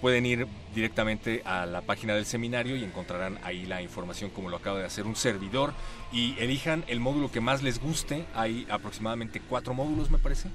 Speaker 1: Pueden ir directamente a la página del seminario y encontrarán ahí la información como lo acaba de hacer un servidor y elijan el módulo que más les guste. Hay aproximadamente cuatro módulos, me parece.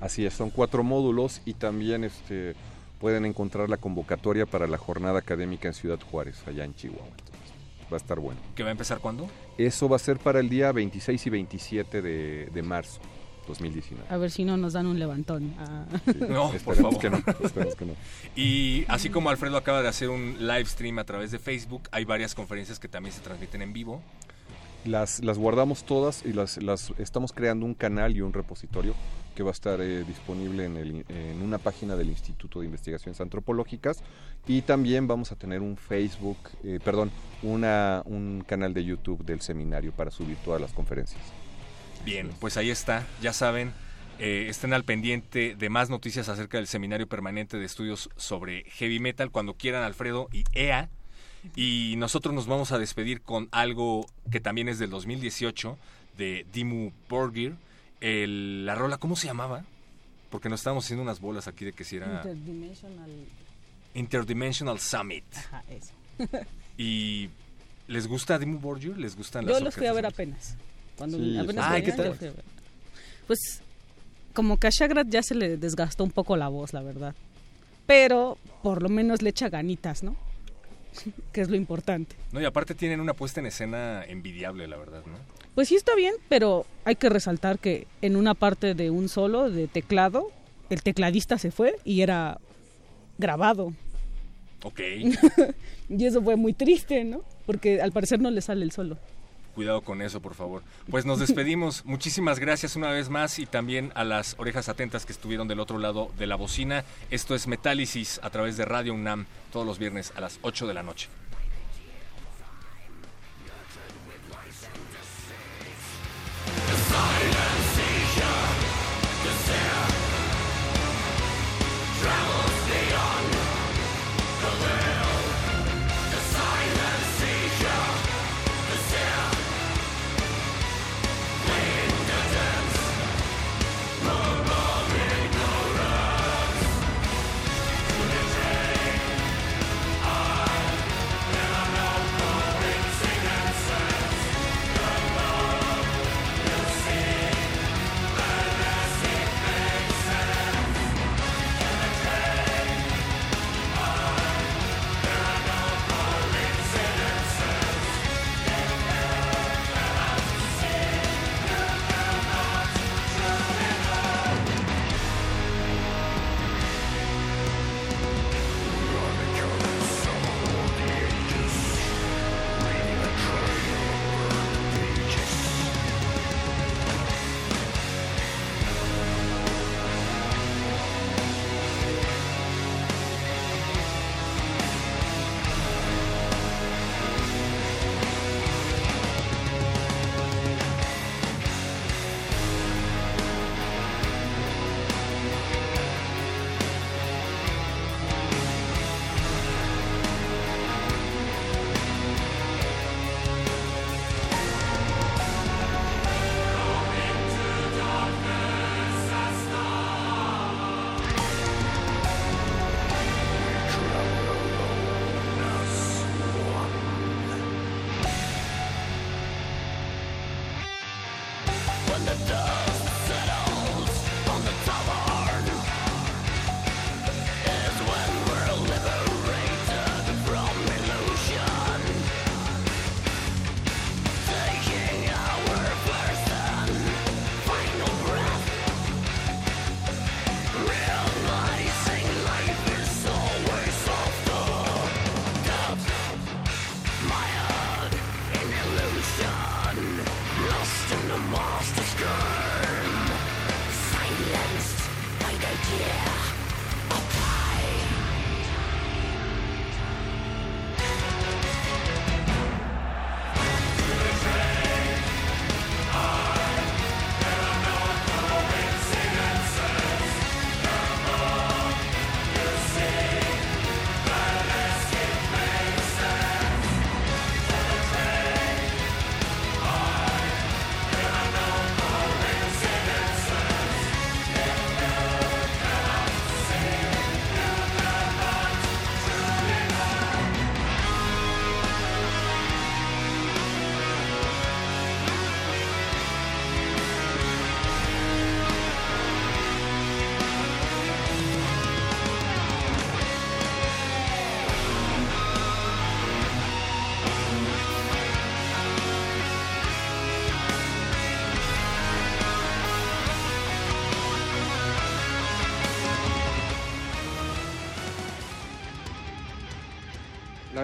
Speaker 5: Así es, son cuatro módulos y también este, pueden encontrar la convocatoria para la jornada académica en Ciudad Juárez, allá en Chihuahua. Entonces, va a estar bueno.
Speaker 1: ¿Que va a empezar cuándo?
Speaker 5: Eso va a ser para el día 26 y 27 de, de marzo 2019.
Speaker 6: A ver si no nos dan un levantón. Ah.
Speaker 1: No, por favor.
Speaker 5: que no, esperemos que no.
Speaker 1: Y así como Alfredo acaba de hacer un live stream a través de Facebook, hay varias conferencias que también se transmiten en vivo.
Speaker 5: Las, las guardamos todas y las, las estamos creando un canal y un repositorio que va a estar eh, disponible en, el- en una página del Instituto de Investigaciones Antropológicas y también vamos a tener un Facebook, eh, perdón, una, un canal de YouTube del seminario para subir todas las conferencias.
Speaker 1: Bien, pues ahí está, ya saben, eh, estén al pendiente de más noticias acerca del Seminario Permanente de Estudios sobre Heavy Metal cuando quieran Alfredo y EA. Y nosotros nos vamos a despedir con algo que también es del 2018 de Dimu Borgir. El- la rola, ¿cómo se llamaba? Porque nos estábamos haciendo unas bolas aquí de que si era
Speaker 6: Interdimensional.
Speaker 1: Interdimensional Summit.
Speaker 6: Ajá, eso. [laughs]
Speaker 1: ¿Y les gusta Dimu Borgir? ¿Les gustan
Speaker 6: Yo
Speaker 1: las
Speaker 6: los fui a ver apenas. Cuando
Speaker 5: Sí,
Speaker 6: vine- apenas
Speaker 1: sí. Ay,
Speaker 6: venía,
Speaker 1: ¿qué tal?
Speaker 6: Pues como que a Shagrat ya se le desgastó un poco la voz, la verdad. Pero por lo menos le echa ganitas, ¿no? [laughs] que es lo importante.
Speaker 1: No, y aparte tienen una puesta en escena envidiable, la verdad, ¿no?
Speaker 6: Pues sí está bien, pero hay que resaltar que en una parte de un solo de teclado, el tecladista se fue y era grabado.
Speaker 1: Ok. [laughs]
Speaker 6: Y eso fue muy triste, ¿no? Porque al parecer no le sale el solo.
Speaker 1: Cuidado con eso, por favor. Pues nos despedimos. [laughs] Muchísimas gracias una vez más y también a las orejas atentas que estuvieron del otro lado de la bocina. Esto es Metálisis a través de Radio UNAM todos los viernes a las 8 de la noche.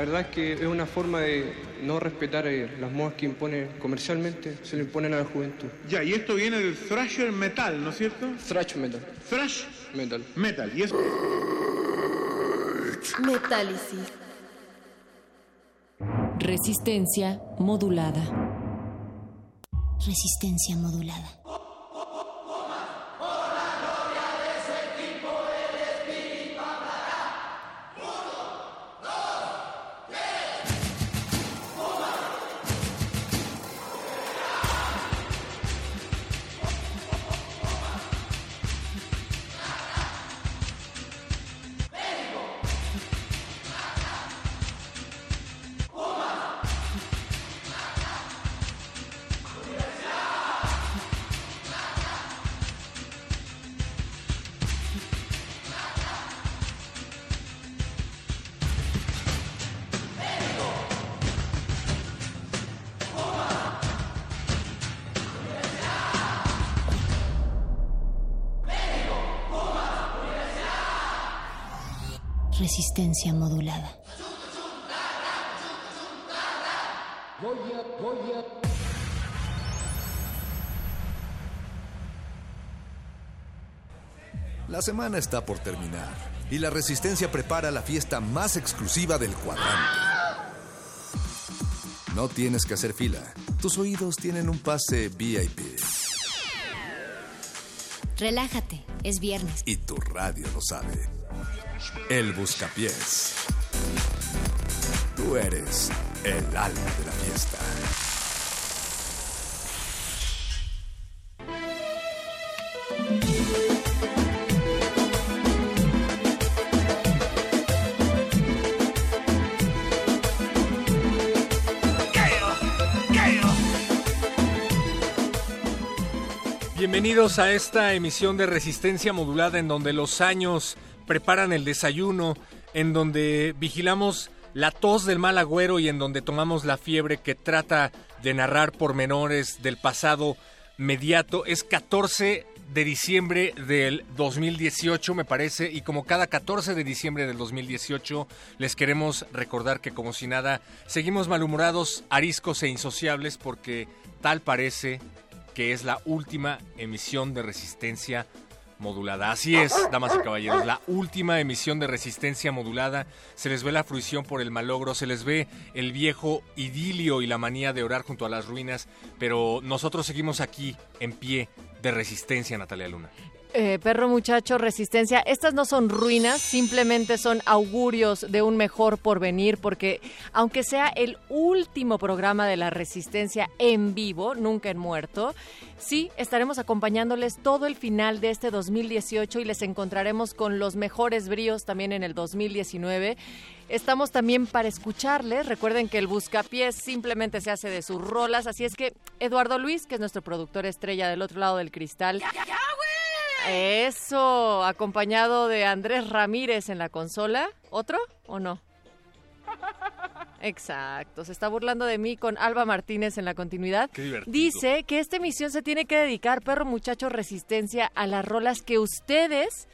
Speaker 9: Verdad es que es una forma de no respetar eh, las modas que impone comercialmente, se le imponen a la juventud.
Speaker 8: Ya, y esto viene del thrasher metal, ¿no es cierto?
Speaker 9: Thrash metal.
Speaker 8: Thrash
Speaker 9: Metal.
Speaker 8: metal. Y es...
Speaker 7: Metálisis.
Speaker 10: Resistencia modulada. Resistencia modulada. Modulada.
Speaker 11: La semana está por terminar y la Resistencia prepara la fiesta más exclusiva del cuadrante. No tienes que hacer fila. Tus oídos tienen un pase VIP
Speaker 10: Relájate, es viernes.
Speaker 11: y tu radio lo sabe. El Buscapiés. Tú eres el alma de la fiesta.
Speaker 1: Bienvenidos a esta emisión de Resistencia Modulada en donde los años preparan el desayuno, en donde vigilamos la tos del mal agüero y en donde tomamos la fiebre que trata de narrar pormenores del pasado mediato. Es 14 de diciembre del 2018, me parece, y como cada 14 de diciembre del 2018, les queremos recordar que como si nada, seguimos malhumorados, ariscos e insociables porque tal parece que es la última emisión de Resistencia Modulada. Así es, damas y caballeros, la última emisión de Resistencia Modulada. Se les ve la fruición por el malogro, se les ve el viejo idilio y la manía de orar junto a las ruinas, pero nosotros seguimos aquí en pie de resistencia, Natalia Luna.
Speaker 12: Eh, perro muchacho, resistencia. Estas no son ruinas, simplemente son augurios de un mejor porvenir, porque aunque sea el último programa de la resistencia en vivo, nunca en muerto, sí estaremos acompañándoles todo el final de este 2018 y les encontraremos con los mejores bríos también en el 2019. Estamos también para escucharles. Recuerden que el buscapiés simplemente se hace de sus rolas. Así es que Eduardo Luis, que es nuestro productor estrella del otro lado del cristal. Eso, acompañado de Andrés Ramírez en la consola. ¿Otro o no? Exacto, se está burlando de mí con Alba Martínez en la continuidad.
Speaker 1: Qué divertido.
Speaker 12: Dice que esta emisión se tiene que dedicar, perro muchacho resistencia, a las rolas que ustedes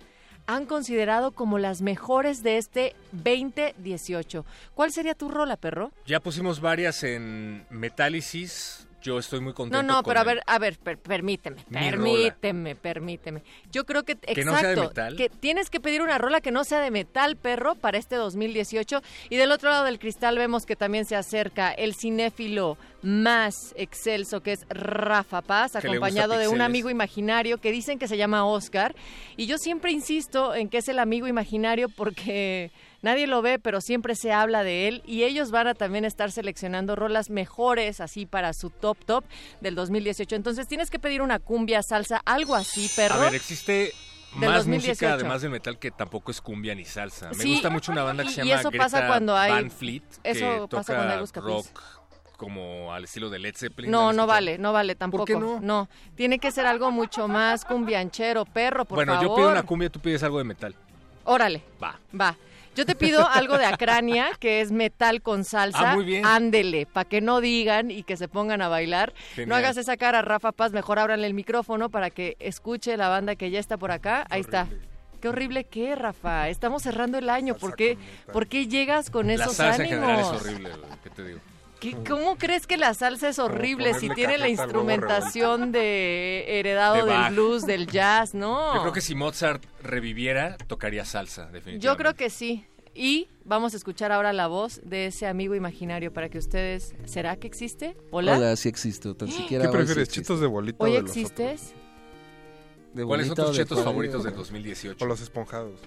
Speaker 12: han considerado como las mejores de este 2018. ¿Cuál sería tu rola, perro?
Speaker 1: Ya pusimos varias en Metálisis, yo estoy muy contento.
Speaker 12: No, no, pero a ver, a ver, per- permíteme, permíteme, permíteme. Yo creo que,
Speaker 1: ¿Que
Speaker 12: exacto,
Speaker 1: no sea de metal?
Speaker 12: que tienes que pedir una rola que no sea de metal, perro, para este 2018. Y del otro lado del cristal vemos que también se acerca el cinéfilo más excelso, que es Rafa Paz, acompañado de un amigo imaginario que dicen que se llama Oscar. Y yo siempre insisto en que es el amigo imaginario porque nadie lo ve, pero siempre se habla de él. Y ellos van a también estar seleccionando rolas mejores, así para su top top del 2018. Entonces tienes que pedir una cumbia, salsa, algo así, perro.
Speaker 1: A ver, existe más
Speaker 12: 2018.
Speaker 1: música además del metal que tampoco es cumbia ni salsa. Me gusta mucho una banda que se
Speaker 12: y
Speaker 1: llama
Speaker 12: eso
Speaker 1: Greta
Speaker 12: pasa cuando hay-
Speaker 1: Van Fleet, que
Speaker 12: eso
Speaker 1: toca
Speaker 12: pasa cuando hay buscapiés.
Speaker 1: rock como al estilo de Led Zeppelin.
Speaker 12: No,
Speaker 1: ¿la han
Speaker 12: no vale, no vale tampoco.
Speaker 1: qué no?
Speaker 12: tiene que ser algo mucho más cumbianchero, perro, por
Speaker 1: bueno,
Speaker 12: favor.
Speaker 1: yo pido una cumbia, tú pides algo de metal.
Speaker 12: Órale,
Speaker 1: Va.
Speaker 12: va. Yo te pido algo de Acrania, que es metal con salsa.
Speaker 1: Ah, muy bien.
Speaker 12: Ándele, para que no digan y que se pongan a bailar. No hagas esa cara, Rafa Paz. Mejor ábranle el micrófono para que escuche la banda que ya está por acá. Ahí está. Qué horrible que, Rafa. Estamos cerrando el año. ¿Por qué, ¿Por qué llegas con
Speaker 1: La
Speaker 12: esos
Speaker 1: salsa en general es
Speaker 12: ánimos?
Speaker 1: horrible, ¿qué te digo?
Speaker 12: ¿Qué- ¿Cómo crees que la salsa es horrible si tiene la instrumentación de heredado
Speaker 1: De
Speaker 12: del blues, del jazz? No.
Speaker 1: Yo creo que si Mozart reviviera, tocaría salsa, definitivamente.
Speaker 12: Yo creo que sí. Y vamos a escuchar ahora la voz de ese amigo imaginario para que ustedes... ¿Será que existe? Hola.
Speaker 13: Hola, sí existo, tan siquiera
Speaker 5: ¿Qué
Speaker 13: sí
Speaker 5: prefieres,
Speaker 13: existe.
Speaker 5: chetos de bolita
Speaker 12: ¿Hoy
Speaker 5: o de los
Speaker 12: existes?
Speaker 13: ¿De
Speaker 1: ¿Cuáles son tus
Speaker 13: de
Speaker 1: chetos favoritos del 2018?
Speaker 5: O los esponjados.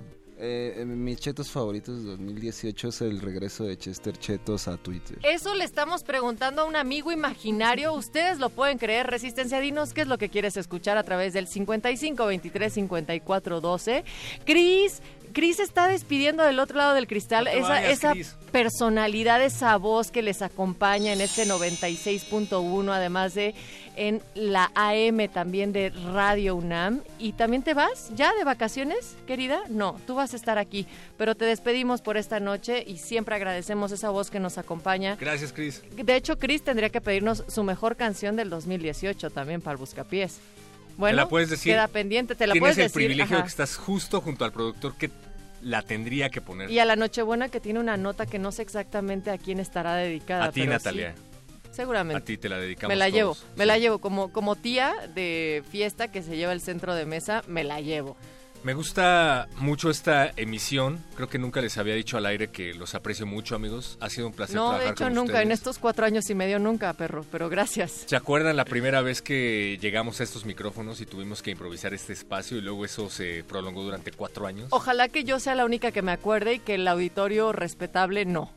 Speaker 13: Eh, eh, mis chetos favoritos de 2018 es el regreso de Chester Chetos a Twitter.
Speaker 12: Eso le estamos preguntando a un amigo imaginario. Ustedes lo pueden creer. Resistencia, dinos qué es lo que quieres escuchar a través del 55 23 54 12. Cris, Cris está despidiendo del otro lado del cristal.
Speaker 1: No
Speaker 12: esa
Speaker 1: vayas,
Speaker 12: esa
Speaker 1: Cris.
Speaker 12: personalidad, esa voz que les acompaña en este 96.1, además de en la AM también de Radio UNAM. ¿Y también te vas ya de vacaciones, querida? No, tú vas a estar aquí. Pero te despedimos por esta noche y siempre agradecemos esa voz que nos acompaña.
Speaker 1: Gracias, Chris.
Speaker 12: De hecho, Chris tendría que pedirnos su mejor canción del 2018 también para el Buscapiés. Bueno,
Speaker 1: ¿Te la puedes decir?
Speaker 12: queda pendiente, te la
Speaker 1: Tienes
Speaker 12: puedes
Speaker 1: el
Speaker 12: decir.
Speaker 1: privilegio de que estás justo junto al productor que la tendría que poner.
Speaker 12: Y a la Nochebuena que tiene una nota que no sé exactamente a quién estará dedicada.
Speaker 1: A ti,
Speaker 12: pero
Speaker 1: Natalia.
Speaker 12: sí, seguramente.
Speaker 1: A ti te la dedicamos
Speaker 12: Me la llevo, me la llevo como como tía de fiesta que se lleva el centro de mesa, me la llevo.
Speaker 1: Me gusta mucho esta emisión. Creo que nunca les había dicho al aire que los aprecio mucho, amigos. Ha sido un placer
Speaker 12: No,
Speaker 1: trabajar
Speaker 12: de hecho
Speaker 1: con
Speaker 12: nunca, en
Speaker 1: ustedes.
Speaker 12: estos cuatro años y medio nunca, perro, pero gracias.
Speaker 1: ¿Se acuerdan la primera vez que llegamos a estos micrófonos y tuvimos que improvisar este espacio y luego eso se prolongó durante cuatro años?
Speaker 12: Ojalá que yo sea la única que me acuerde y que el auditorio respetable no.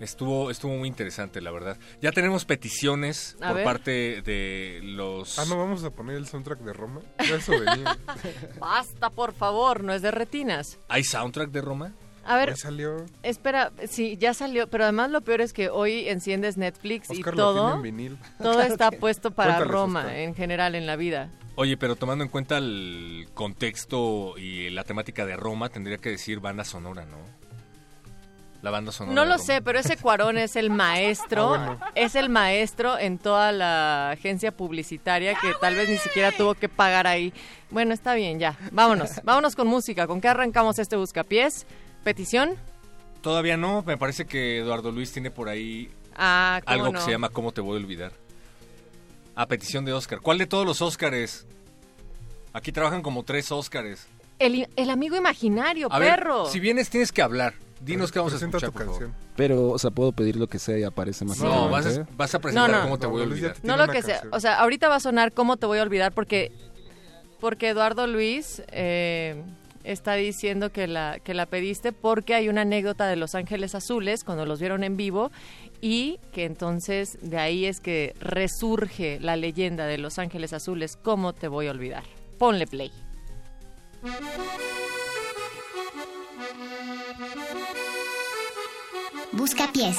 Speaker 1: Estuvo, estuvo muy interesante, la verdad. Ya tenemos peticiones
Speaker 12: A
Speaker 1: por
Speaker 12: ver.
Speaker 1: parte de los...
Speaker 5: Ah, ¿no vamos a poner el soundtrack de Roma? Ya eso venía. [laughs]
Speaker 12: Basta, por favor, no es de retinas.
Speaker 1: ¿Hay soundtrack de Roma?
Speaker 12: A ver,
Speaker 5: Ya salió.
Speaker 12: espera, sí, ya salió, pero además lo peor es que hoy enciendes Netflix
Speaker 5: Oscar
Speaker 12: y
Speaker 5: lo tiene
Speaker 12: todo,
Speaker 5: en vinil. [laughs]
Speaker 12: todo está puesto para
Speaker 5: Cuéntales,
Speaker 12: Roma
Speaker 5: Oscar.
Speaker 12: en general en la vida.
Speaker 1: Oye, pero tomando en cuenta el contexto y la temática de Roma, tendría que decir banda sonora, ¿no? La banda sonora.
Speaker 12: No lo sé, pero ese Cuarón es el maestro,
Speaker 1: Ah, bueno.
Speaker 12: es el maestro en toda la agencia publicitaria que tal vez ni siquiera tuvo que pagar ahí. Bueno, está bien, ya. Vámonos, [laughs] vámonos con música. ¿Con qué arrancamos este buscapiés? ¿Petición?
Speaker 1: Todavía no, me parece que Eduardo Luis tiene por ahí
Speaker 12: Ah, ¿cómo
Speaker 1: algo
Speaker 12: no?
Speaker 1: que se llama ¿Cómo te voy a olvidar? A petición de Oscar. ¿Cuál de todos los Óscares? Aquí trabajan como tres Óscares.
Speaker 12: El, el amigo imaginario,
Speaker 1: A ver,
Speaker 12: perro.
Speaker 1: si vienes tienes que hablar. Dinos qué vamos a escuchar, por favor.
Speaker 13: Pero, o sea, puedo pedir lo que sea y aparece más
Speaker 1: No, vas
Speaker 13: adelante.
Speaker 1: a, vas a presentar
Speaker 12: No, no.
Speaker 1: cómo te voy a olvidar.
Speaker 12: No lo que sea. O sea, ahorita va a sonar cómo te voy a olvidar porque porque Eduardo Luis eh, está diciendo que la que la pediste porque hay una anécdota de Los Ángeles Azules cuando los vieron en vivo y que entonces de ahí es que resurge la leyenda de Los Ángeles Azules. ¿Cómo te voy a olvidar? Ponle play.
Speaker 10: Busca pies.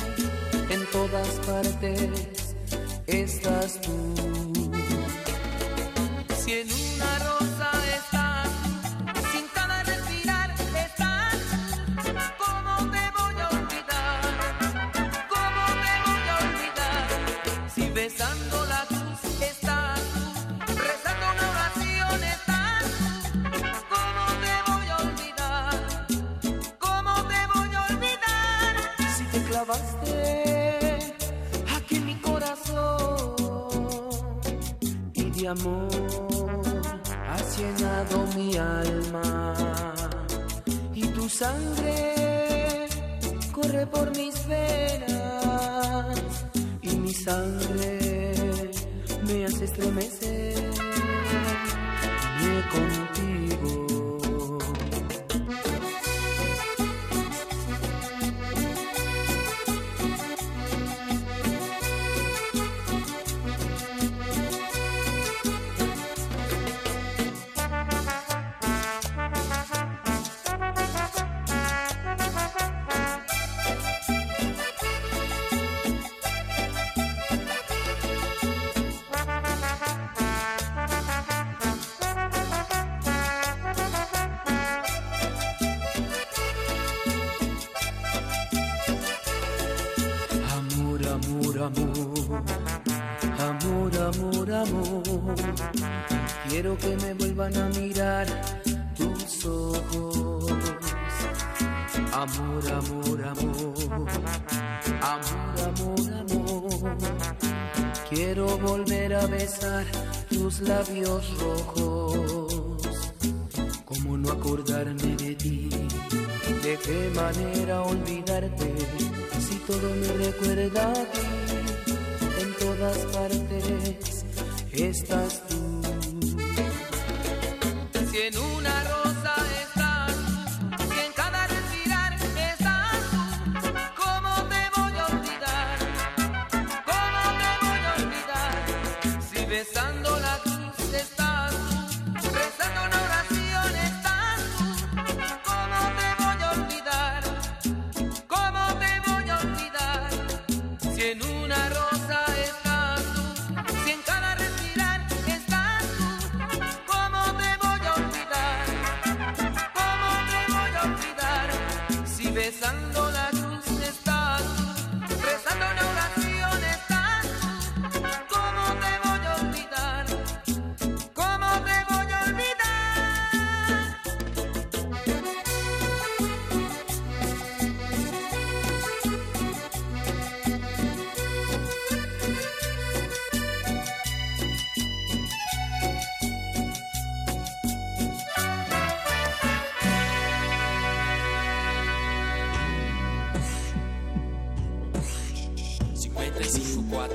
Speaker 14: todas partes estás tú. Si en una amor has llenado mi alma y tu sangre corre por mis venas y mi sangre me hace estremecer contigo.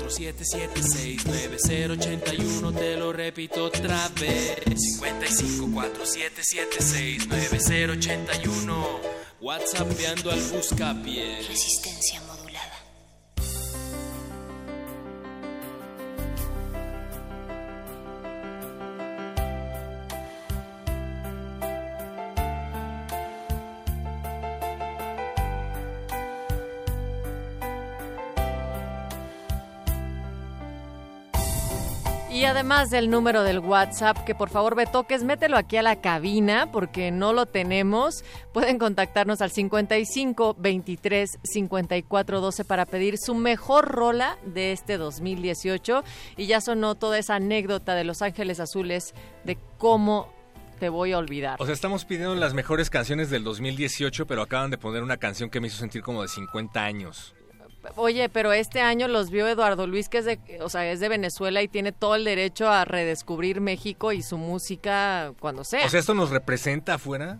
Speaker 14: 477-69081, te
Speaker 15: lo repito otra vez. 5547769081, WhatsAppeando al buscapié.
Speaker 10: Resistencia
Speaker 12: además del número del WhatsApp, que por favor toques, mételo aquí a la cabina porque no lo tenemos. Pueden contactarnos al 55 23 54 12 para pedir su mejor rola de este 2018. Y ya sonó toda esa anécdota de Los Ángeles Azules de cómo te voy a olvidar.
Speaker 1: O sea, estamos pidiendo las mejores canciones del 2018, pero acaban de poner una canción que me hizo sentir como de 50 años.
Speaker 12: Oye, pero este año los vio Eduardo Luis, que es de, o sea, es de Venezuela y tiene todo el derecho a redescubrir México y su música cuando sea.
Speaker 1: O sea, ¿esto nos representa afuera?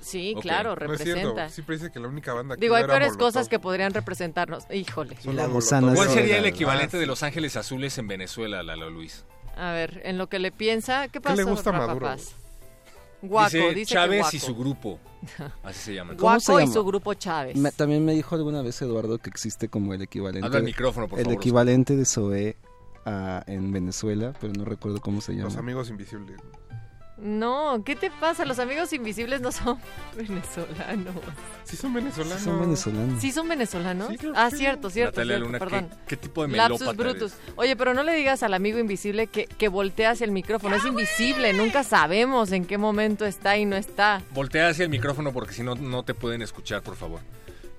Speaker 12: Sí, claro,
Speaker 16: No es cierto,
Speaker 12: representa.
Speaker 16: siempre dice que la única banda que
Speaker 12: Digo, hay peores cosas que podrían representarnos. Híjole.
Speaker 13: Y la gusana
Speaker 1: ¿Cuál sería el equivalente de Los Ángeles Azules en Venezuela, Lalo Luis?
Speaker 12: A ver, en lo que le piensa, ¿qué pasó,
Speaker 16: le gusta
Speaker 12: Rafa
Speaker 16: Maduro?
Speaker 12: Paz? Guaco,
Speaker 1: dice,
Speaker 12: dice que
Speaker 1: Chávez
Speaker 12: guaco.
Speaker 1: y su grupo. Así se llaman.
Speaker 13: ¿Cómo se
Speaker 12: Guaco y
Speaker 13: llama?
Speaker 12: su grupo Chávez.
Speaker 13: Me- también me dijo alguna vez Eduardo que existe como el equivalente.
Speaker 1: Habla al micrófono, por
Speaker 13: el
Speaker 1: favor,
Speaker 13: equivalente de SOE en Venezuela, pero no recuerdo cómo se llama.
Speaker 16: Los amigos invisibles.
Speaker 12: No, ¿qué te pasa? Los amigos invisibles no son [laughs] venezolanos.
Speaker 16: Sí son venezolanos.
Speaker 13: Son venezolanos.
Speaker 12: ¿Sí son venezolanos?
Speaker 16: Sí,
Speaker 12: ah, cierto, cierto,
Speaker 1: Natalia
Speaker 12: cierto,
Speaker 1: Luna, ¿qué-
Speaker 12: perdón.
Speaker 1: ¿qué, tipo de
Speaker 12: Lapsus brutus.
Speaker 1: eres?
Speaker 12: Oye, pero no le digas al amigo invisible que, que voltea hacia el micrófono. Es invisible, nunca sabemos en qué momento está y no está.
Speaker 1: Voltea hacia el micrófono porque si no, no te pueden escuchar, por favor.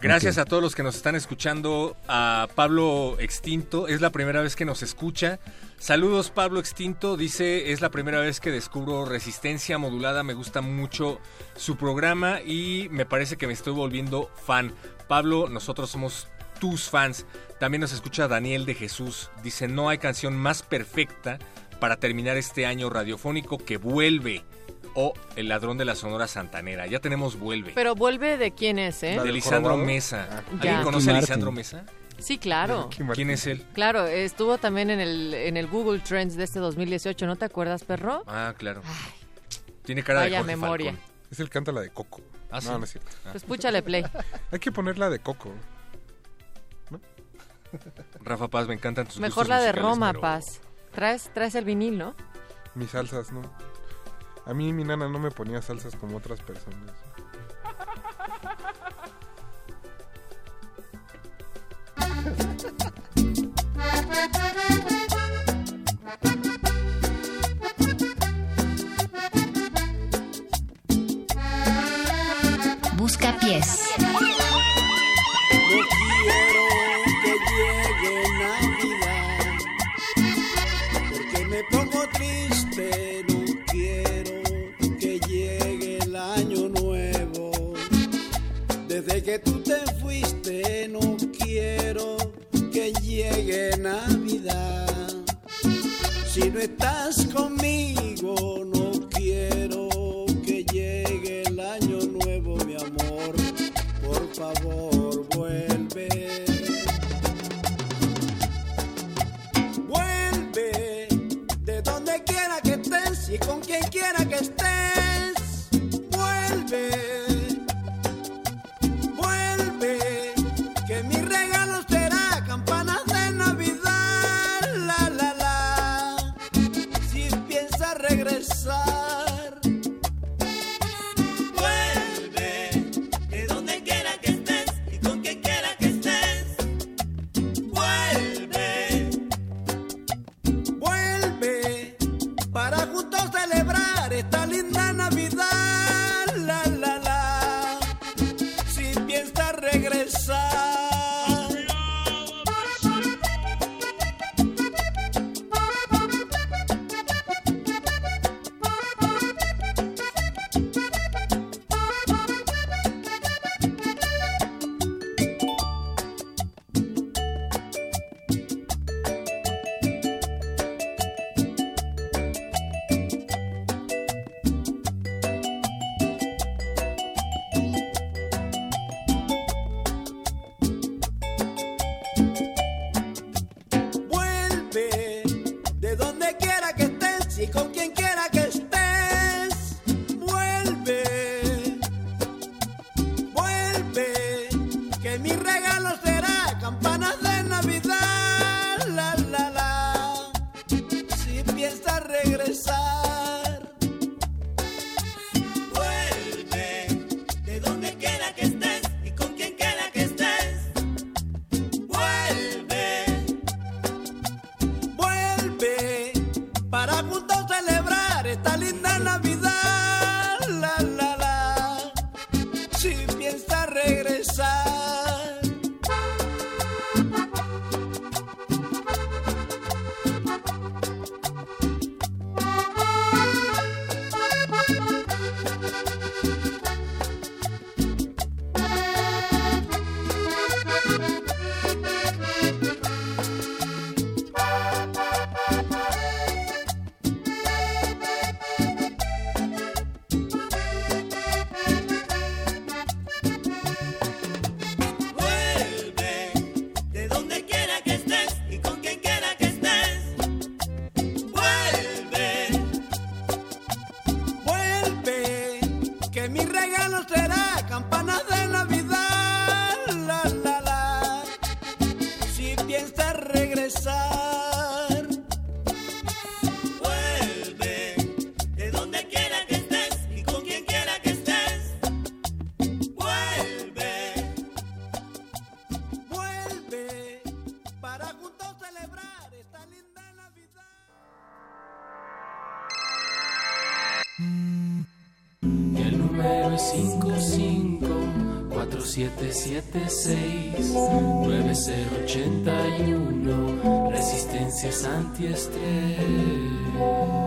Speaker 1: Gracias a todos los que nos están escuchando. A Pablo Extinto, es la primera vez que nos escucha. Saludos, Pablo Extinto. Dice, es la primera vez que descubro Resistencia Modulada. Me gusta mucho su programa y me parece que me estoy volviendo fan. Pablo, nosotros somos tus fans. También nos escucha Daniel de Jesús. Dice, no hay canción más perfecta para terminar este año radiofónico que vuelve. O El ladrón de la Sonora Santanera. Ya tenemos vuelve.
Speaker 12: Pero vuelve de quién es, ¿eh?
Speaker 1: de Lisandro Mesa.
Speaker 12: Ya.
Speaker 1: ¿Alguien conoce a. Lisandro Mesa?
Speaker 12: Sí, claro.
Speaker 1: ¿Quién es él?
Speaker 12: Claro, estuvo también en el, en el Google Trends de este 2018, ¿no te acuerdas, perro?
Speaker 1: Ah, claro. Tiene cara
Speaker 12: Vaya
Speaker 1: de Jorge
Speaker 12: memoria.
Speaker 1: Falcón.
Speaker 16: Es el canta la de Coco.
Speaker 1: Ah, sí.
Speaker 16: No, no es cierto.
Speaker 1: Ah.
Speaker 12: Pues púchale play. [laughs]
Speaker 16: Hay que poner la de Coco. [laughs]
Speaker 1: Rafa Paz, me encantan tus
Speaker 12: Mejor la de Roma,
Speaker 1: pero-
Speaker 12: Paz. Traes, traes el vinil, ¿no?
Speaker 16: Mis salsas, ¿no? A mí mi nana no me ponía salsas como otras personas.
Speaker 4: Busca pies.
Speaker 17: No estás conmigo,
Speaker 15: 776-9081, resistencias antiestrés.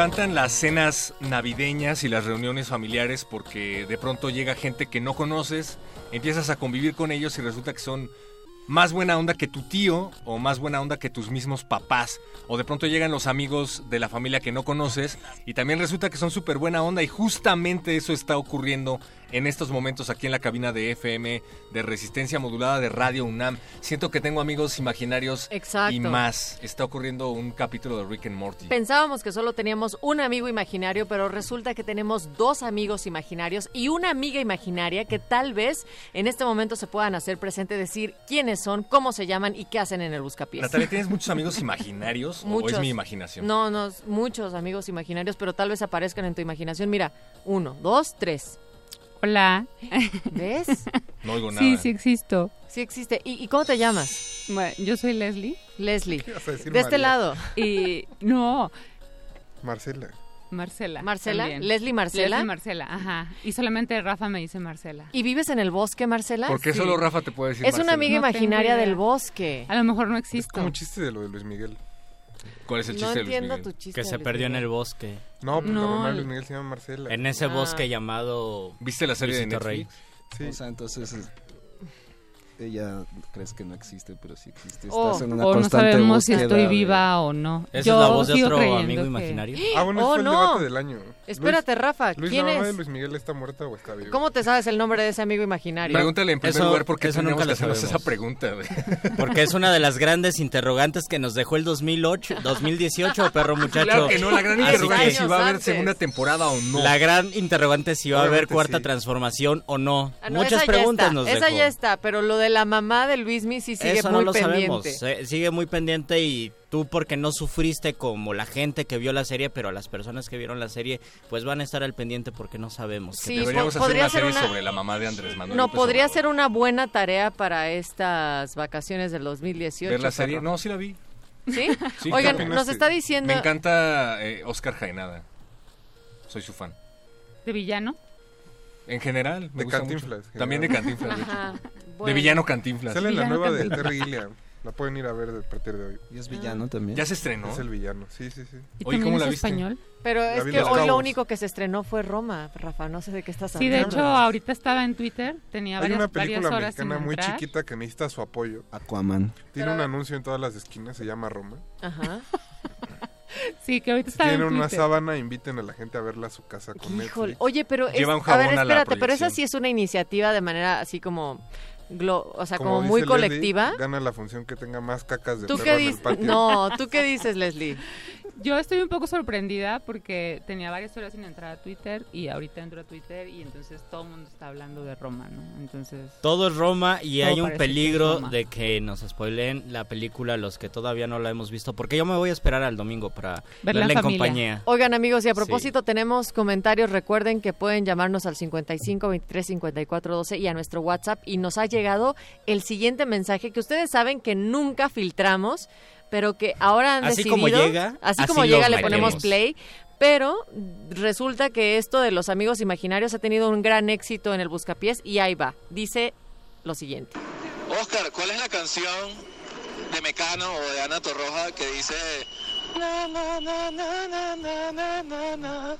Speaker 1: Encantan las cenas navideñas y las reuniones familiares porque de pronto llega gente que no conoces, empiezas a convivir con ellos y resulta que son más buena onda que tu tío o más buena onda que tus mismos papás. O de pronto llegan los amigos de la familia que no conoces y también resulta que son súper buena onda y justamente eso está ocurriendo en estos momentos aquí en la cabina de FM de resistencia modulada de Radio UNAM. Siento que tengo amigos imaginarios
Speaker 12: Exacto.
Speaker 1: y más. Está ocurriendo un capítulo de Rick and Morty.
Speaker 12: Pensábamos que solo teníamos un amigo imaginario, pero resulta que tenemos dos amigos imaginarios y una amiga imaginaria que tal vez en este momento se puedan hacer presente, decir quiénes son, cómo se llaman y qué hacen en el buscapiés.
Speaker 1: Natalia, ¿tienes [laughs] muchos amigos imaginarios o es mi imaginación?
Speaker 12: No, no, muchos amigos imaginarios, pero tal vez aparezcan en tu imaginación. Mira, uno, dos, tres.
Speaker 18: Hola.
Speaker 12: ¿Ves? [laughs]
Speaker 1: No oigo
Speaker 18: Sí, sí existo.
Speaker 12: Sí existe. ¿Y, y cómo te llamas?
Speaker 18: Bueno, yo soy Leslie.
Speaker 12: Leslie.
Speaker 16: ibas a decir
Speaker 12: De este lado.
Speaker 18: Y no,
Speaker 16: Marcela.
Speaker 18: Marcela.
Speaker 12: ¿Marcela?
Speaker 18: también.
Speaker 12: ¿Leslie Marcela?
Speaker 18: Leslie Marcela, ajá. Y solamente Rafa me dice Marcela.
Speaker 12: ¿Y vives en el bosque, Marcela?
Speaker 1: ¿Por qué
Speaker 18: Sí.
Speaker 1: solo Rafa te puede decir
Speaker 12: Es una
Speaker 1: Marcela?
Speaker 12: amiga
Speaker 18: No tengo
Speaker 12: imaginaria
Speaker 18: idea.
Speaker 12: del bosque.
Speaker 18: A lo mejor no
Speaker 16: Es
Speaker 18: existo.
Speaker 16: como un chiste de lo de Luis Miguel.
Speaker 1: ¿Cuál es el
Speaker 12: No
Speaker 1: chiste de Luis
Speaker 12: entiendo
Speaker 1: Miguel?
Speaker 12: tu chiste.
Speaker 19: Que se
Speaker 12: Luis
Speaker 19: perdió en el bosque.
Speaker 16: No, pues
Speaker 18: No,
Speaker 16: la mamá de Luis Miguel se llama Marcela.
Speaker 19: En ese
Speaker 12: Ah.
Speaker 19: bosque llamado...
Speaker 1: ¿Viste la serie de
Speaker 19: Luisito Rey.
Speaker 16: Sí.
Speaker 13: O sea, entonces es- ella crees que no existe, pero sí existe.
Speaker 12: Oh,
Speaker 13: Estás en una
Speaker 18: O no
Speaker 13: constante
Speaker 18: sabemos si estoy
Speaker 13: de-
Speaker 18: viva o no.
Speaker 19: ¿Esa
Speaker 18: Yo
Speaker 19: es la voz de otro amigo
Speaker 18: que-
Speaker 19: imaginario? [gasps]
Speaker 16: Ah, bueno,
Speaker 12: Oh,
Speaker 16: fue el
Speaker 12: no.
Speaker 16: debate del año.
Speaker 12: Espérate, Rafa.
Speaker 16: Luis,
Speaker 12: ¿Quién
Speaker 16: la mamá de
Speaker 12: es?
Speaker 16: Luis Miguel está muerta o está viva?
Speaker 12: ¿Cómo te sabes el nombre de ese amigo imaginario?
Speaker 1: Pregúntale en primer
Speaker 19: Eso-
Speaker 1: lugar por qué
Speaker 19: eso nunca
Speaker 1: que
Speaker 19: lo
Speaker 1: hacernos esa pregunta. [laughs]
Speaker 19: Porque es una de las grandes interrogantes que nos dejó el 2008, 2018, perro muchacho.
Speaker 1: Claro que no, la gran
Speaker 19: Así
Speaker 1: interrogante
Speaker 19: que
Speaker 1: es si va a haber segunda temporada o no.
Speaker 19: La gran interrogante es si va a haber cuarta transformación o no.
Speaker 12: Ah, no,
Speaker 19: Muchas
Speaker 12: esa
Speaker 19: preguntas nos
Speaker 12: Esa
Speaker 19: dejó.
Speaker 12: ya está, pero lo de la mamá de Luismi sí sigue
Speaker 19: Eso
Speaker 12: muy
Speaker 19: no lo
Speaker 12: pendiente.
Speaker 19: sabemos. eh, sigue muy pendiente y tú porque no sufriste como la gente que vio la serie, pero las personas que vieron la serie pues van a estar al pendiente porque no sabemos. qué
Speaker 12: Sí,
Speaker 19: te-
Speaker 1: Deberíamos hacer
Speaker 12: podría
Speaker 1: una
Speaker 12: ser
Speaker 1: serie
Speaker 12: una-
Speaker 1: sobre la mamá de Andrés Manuel.
Speaker 12: No,
Speaker 1: López
Speaker 12: podría
Speaker 1: Obrador.
Speaker 12: ser una buena tarea para estas vacaciones del 2018.
Speaker 1: ver la serie.
Speaker 12: perro.
Speaker 1: No, sí la vi.
Speaker 12: ¿Sí?
Speaker 1: Sí, [laughs]
Speaker 12: Oigan,
Speaker 1: ¿qué
Speaker 12: nos está diciendo...
Speaker 1: Me encanta eh, Oscar Jaenada. Soy su fan.
Speaker 18: ¿De villano?
Speaker 1: En general, me
Speaker 16: De
Speaker 1: gusta
Speaker 16: Cantinflas,
Speaker 1: mucho. También de. Cantinflas. de hecho. De villano Cantinflas.
Speaker 16: Sale la nueva de. Terry Gilliam. La pueden ir a ver a partir de hoy.
Speaker 13: Y es villano también.
Speaker 1: Ya se estrenó.
Speaker 16: Es el villano, sí, sí, sí.
Speaker 18: ¿Y
Speaker 1: Oye, ¿cómo
Speaker 18: es
Speaker 1: la viste?
Speaker 18: español?
Speaker 12: Pero
Speaker 16: La
Speaker 12: es que hoy lo único que se estrenó fue Roma, Rafa. No sé de qué estás
Speaker 18: Sí,
Speaker 12: hablando.
Speaker 18: de hecho, ahorita estaba en Twitter, tenía
Speaker 16: Hay
Speaker 18: varias,
Speaker 16: una
Speaker 18: varias
Speaker 16: película
Speaker 18: horas sin
Speaker 16: mexicana muy
Speaker 18: entrar.
Speaker 16: chiquita que necesita su apoyo.
Speaker 13: Aquaman.
Speaker 16: Tiene un anuncio en todas las esquinas, se llama Roma.
Speaker 12: Ajá. [laughs] [laughs]
Speaker 18: Sí, que ahorita
Speaker 16: Si
Speaker 18: estaba en
Speaker 16: tienen una sábana, inviten a la gente a verla a su casa con
Speaker 12: Híjole.
Speaker 16: Netflix.
Speaker 12: Oye, pero es,
Speaker 1: Lleva un
Speaker 12: a
Speaker 1: jabón
Speaker 12: ver,
Speaker 1: a la
Speaker 12: espérate, pero esa sí es una iniciativa de manera así como, glo- o sea, como, muy
Speaker 16: Leslie,
Speaker 12: colectiva.
Speaker 16: gana la función que tenga más cacas de
Speaker 12: ¿Tú
Speaker 16: perro
Speaker 12: qué
Speaker 16: en el patio.
Speaker 12: No, ¿tú qué dices, Leslie? [laughs]
Speaker 18: Yo estoy un poco sorprendida porque tenía varias horas sin entrar a Twitter y ahorita entro a Twitter y entonces todo el mundo está hablando de Roma, ¿no? Entonces...
Speaker 19: Todo es Roma y hay un
Speaker 18: que
Speaker 19: peligro de que nos spoileen la película los que todavía no la hemos visto, porque yo me voy a esperar al domingo para
Speaker 18: Verla en
Speaker 19: verla en
Speaker 18: familia.
Speaker 19: compañía.
Speaker 12: Oigan, amigos, y a
Speaker 19: Sí.
Speaker 12: propósito, tenemos comentarios. Recuerden que pueden llamarnos al 55 23 54 12 y a nuestro WhatsApp. Y nos ha llegado el siguiente mensaje que ustedes saben que nunca filtramos, pero que ahora han
Speaker 19: Así
Speaker 12: decidido.
Speaker 19: como llega,
Speaker 12: así
Speaker 19: así
Speaker 12: como llega, le ponemos play. Pero resulta que esto de los amigos imaginarios ha tenido un gran éxito en el Buscapiés y ahí va. Dice lo siguiente.
Speaker 20: Oscar, ¿cuál es la canción de Mecano o de Ana Torroja que dice na, na, na, na, na, na, na, na, na?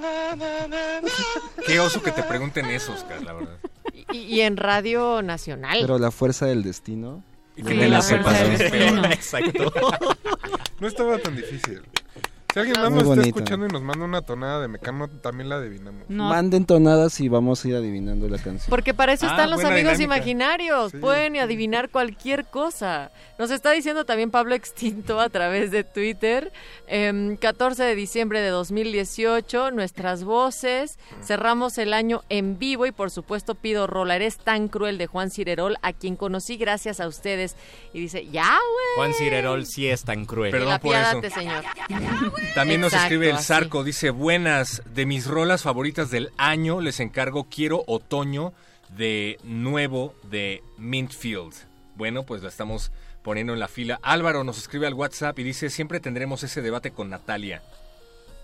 Speaker 20: Na, na, na, na.
Speaker 1: Qué oso que te pregunten eso, Oscar, la verdad.
Speaker 12: Y, y en Radio Nacional.
Speaker 13: Pero la fuerza del destino.
Speaker 1: Y que te la sepas. [laughs]
Speaker 19: Exacto. [laughs]
Speaker 16: No estaba tan difícil. Si alguien
Speaker 13: Muy
Speaker 16: más nos está escuchando y nos manda una tonada de Mecano, también la adivinamos.
Speaker 13: Manden tonadas y vamos a ir adivinando la canción.
Speaker 12: Porque para eso
Speaker 16: Ah,
Speaker 12: están los amigos
Speaker 16: dinámica.
Speaker 12: imaginarios. Pueden adivinar cualquier cosa. Nos está diciendo también Pablo Extinto a través de Twitter. em, 14 de diciembre de 2018, nuestras voces. Cerramos el año en vivo y por supuesto pido rola. Eres tan cruel de Juan Cirerol, a quien conocí gracias a ustedes. Y dice, ya, güey.
Speaker 19: Juan Cirerol sí es tan cruel.
Speaker 1: Perdón por eso.
Speaker 12: señor.
Speaker 1: También nos escribe el
Speaker 12: así.
Speaker 1: Zarco, dice, buenas, de mis rolas favoritas del año, les encargo Quiero Otoño de nuevo de Mintfield. Bueno, pues la estamos poniendo en la fila. Álvaro nos escribe al WhatsApp y dice, siempre tendremos ese debate con Natalia.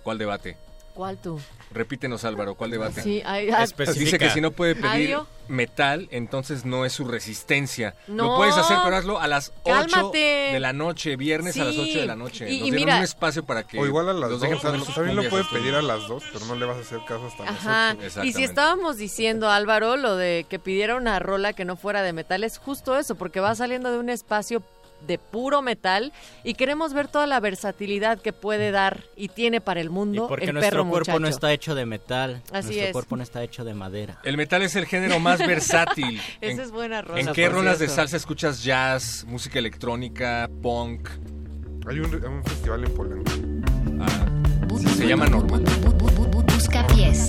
Speaker 1: ¿Cuál debate?
Speaker 12: ¿Cuál tú?
Speaker 1: Repítenos Álvaro, ¿cuál debate?
Speaker 12: Sí, ay, ah, [laughs]
Speaker 1: Dice que si no puede pedir
Speaker 12: Adiós.
Speaker 1: metal, entonces no es su resistencia. Lo
Speaker 12: No.
Speaker 1: puedes hacer, pero hazlo a las 8
Speaker 12: Cálmate.
Speaker 1: de la noche, viernes a las
Speaker 12: Sí.
Speaker 1: 8 de la noche.
Speaker 12: Y-
Speaker 1: Nos
Speaker 12: y
Speaker 1: dieron
Speaker 12: mira-
Speaker 1: un espacio para que
Speaker 16: O igual a las
Speaker 1: los
Speaker 16: dos.
Speaker 1: dejen
Speaker 16: o sea,
Speaker 1: poner sus
Speaker 16: también lo
Speaker 1: estos
Speaker 16: pedir a las dos, pero no le vas a hacer caso hasta las
Speaker 12: Ajá.
Speaker 16: ocho.
Speaker 12: Y si
Speaker 1: Exactamente.
Speaker 12: estábamos diciendo, Álvaro, lo de que pidiera una rola que no fuera de metal, es justo eso, porque va saliendo de un espacio de puro metal y queremos ver toda la versatilidad que puede dar y tiene para el
Speaker 19: Y
Speaker 12: mundo
Speaker 19: porque
Speaker 12: el
Speaker 19: nuestro
Speaker 12: perro
Speaker 19: cuerpo no está hecho de metal.
Speaker 12: Así
Speaker 19: nuestro
Speaker 12: es.
Speaker 19: cuerpo no está hecho de madera.
Speaker 1: El metal es el género más versátil. [laughs]
Speaker 12: Esa
Speaker 1: ¿En-
Speaker 12: es buena rola,
Speaker 1: ¿En qué rolas de salsa escuchas jazz, música electrónica, punk?
Speaker 16: Hay un, un festival en Polanco.
Speaker 1: Ah, se llama normal.
Speaker 21: Busca pies.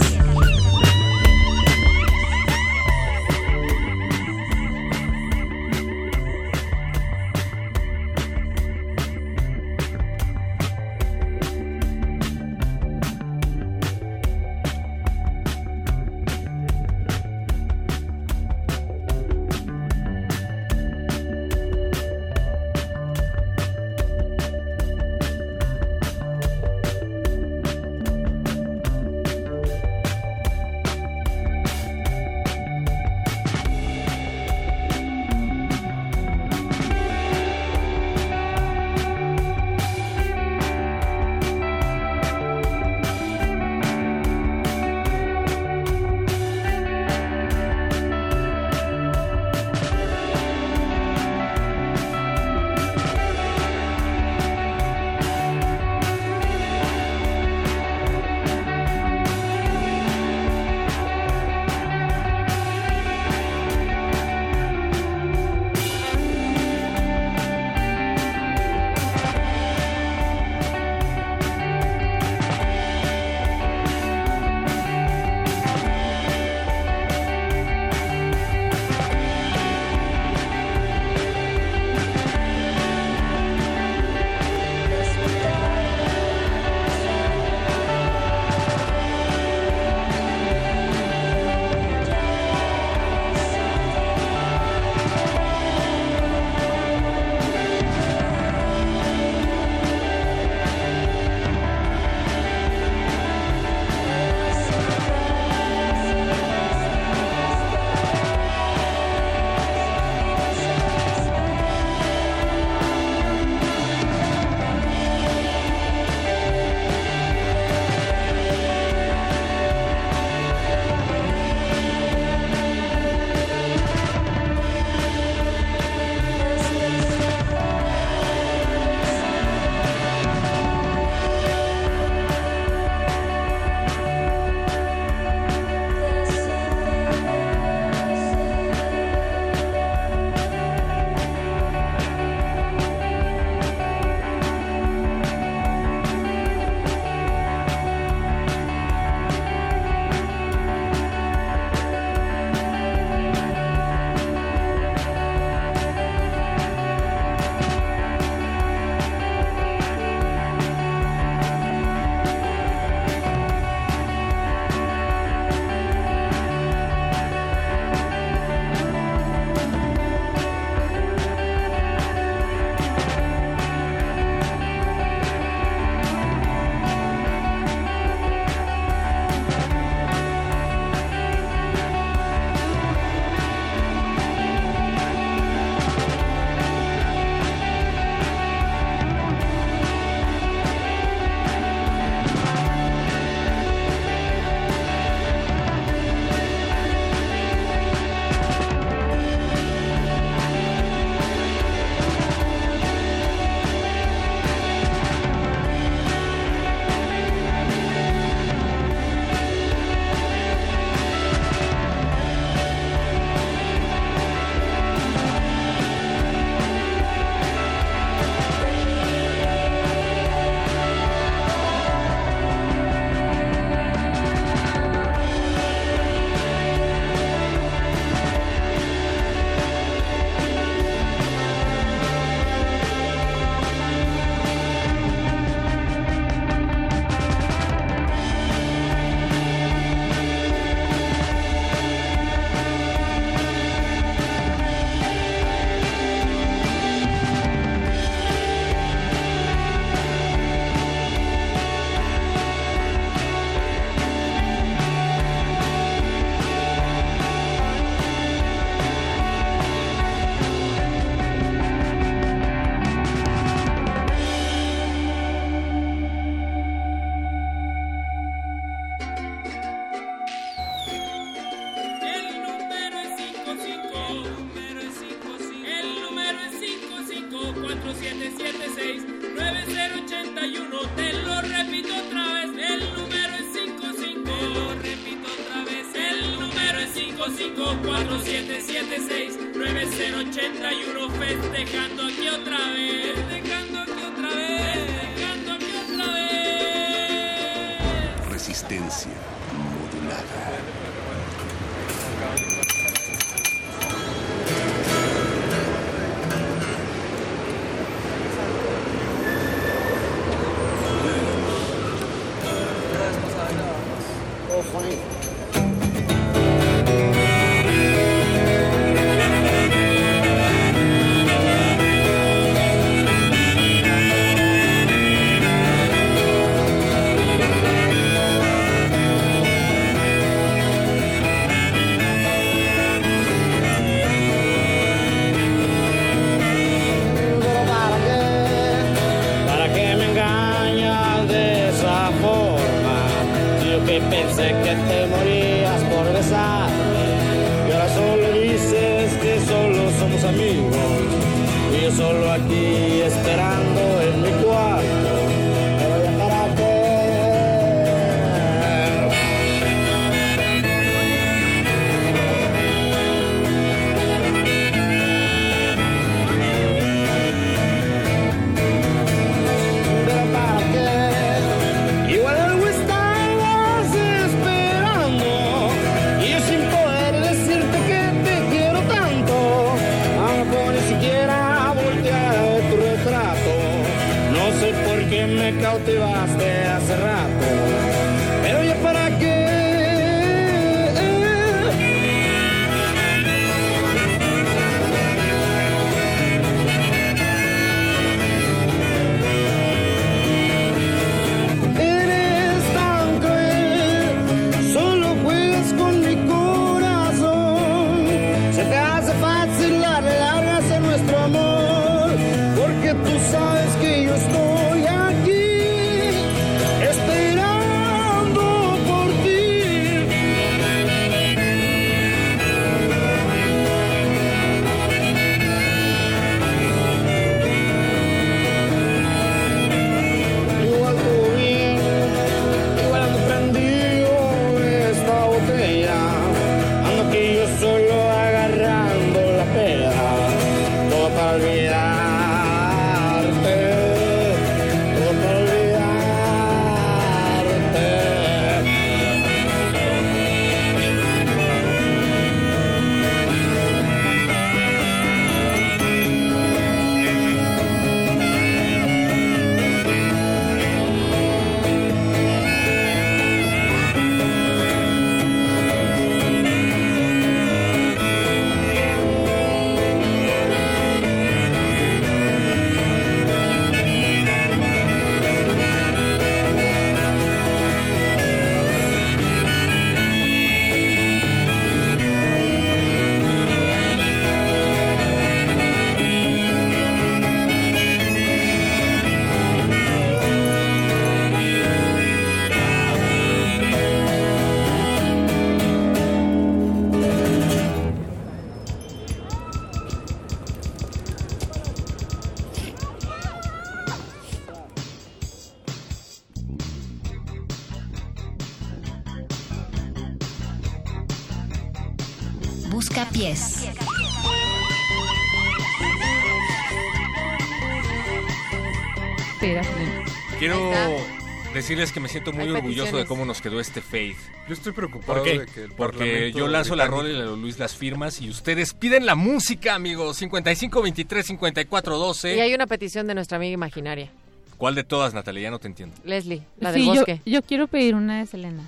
Speaker 1: Decirles que me siento muy orgulloso de cómo nos quedó este Faith.
Speaker 16: Yo estoy preocupado
Speaker 1: ¿Por qué?
Speaker 16: de que el
Speaker 1: Porque yo lanzo la rola y la Luis las firmas y ustedes piden la música, amigos. 55 23 54
Speaker 12: Y
Speaker 1: 12.
Speaker 12: hay una petición de nuestra amiga imaginaria,
Speaker 1: ¿Cuál de todas, Natalia? Ya no te entiendo.
Speaker 12: Leslie, la del
Speaker 18: Sí,
Speaker 12: bosque.
Speaker 18: yo quiero pedir una de Selena.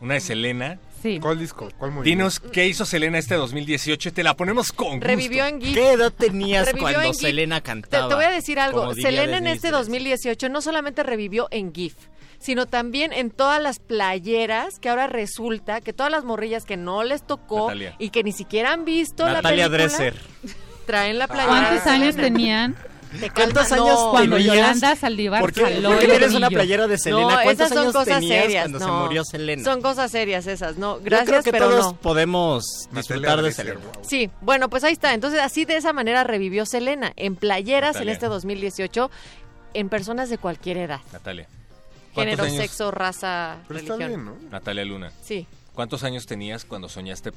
Speaker 1: Una de Selena.
Speaker 18: Sí.
Speaker 16: ¿Cuál disco? ¿Cuál movimiento?
Speaker 1: Dinos qué hizo Selena este 2018 y te la ponemos con gusto.
Speaker 12: Revivió en GIF.
Speaker 19: ¿Qué edad tenías
Speaker 12: Revivió
Speaker 19: cuando. Selena cantaba?
Speaker 12: te voy a decir algo. Selena en este
Speaker 19: Dresser.
Speaker 12: 2018 no solamente revivió en GIF, sino también en todas las playeras que ahora resulta que todas las morrillas que no les tocó
Speaker 19: Natalia.
Speaker 12: y que ni siquiera han visto
Speaker 19: Natalia
Speaker 12: la película
Speaker 19: Dresser.
Speaker 12: traen la playera.
Speaker 18: ¿Cuántos
Speaker 12: de
Speaker 18: años tenían?
Speaker 12: Te
Speaker 19: ¿Cuántos años
Speaker 12: no.
Speaker 18: Cuando
Speaker 19: tenías?
Speaker 18: Yolanda Saldívar
Speaker 19: ¿Por qué,
Speaker 18: jaló
Speaker 19: por qué tienes una playera de Selena?
Speaker 12: No,
Speaker 19: ¿Cuántos
Speaker 12: esas son
Speaker 19: años
Speaker 12: cosas
Speaker 19: tenías
Speaker 12: serias.
Speaker 19: cuando se
Speaker 12: no.
Speaker 19: murió Selena?
Speaker 12: Son cosas serias esas, no.
Speaker 19: Yo
Speaker 12: Gracias,
Speaker 19: creo que
Speaker 12: pero
Speaker 19: todos
Speaker 12: no.
Speaker 19: podemos disfrutar de Selena.
Speaker 16: wow.
Speaker 12: Sí, bueno, pues ahí está. Entonces, así de esa manera revivió Selena en playeras
Speaker 1: Natalia.
Speaker 12: en este 2018 en personas de cualquier edad.
Speaker 1: Natalia. ¿Cuántos
Speaker 12: Género,
Speaker 1: años-
Speaker 12: sexo, raza,
Speaker 16: Pero está
Speaker 12: religión.
Speaker 16: bien, ¿no?
Speaker 1: Natalia Luna.
Speaker 12: Sí.
Speaker 1: ¿Cuántos años tenías cuando soñaste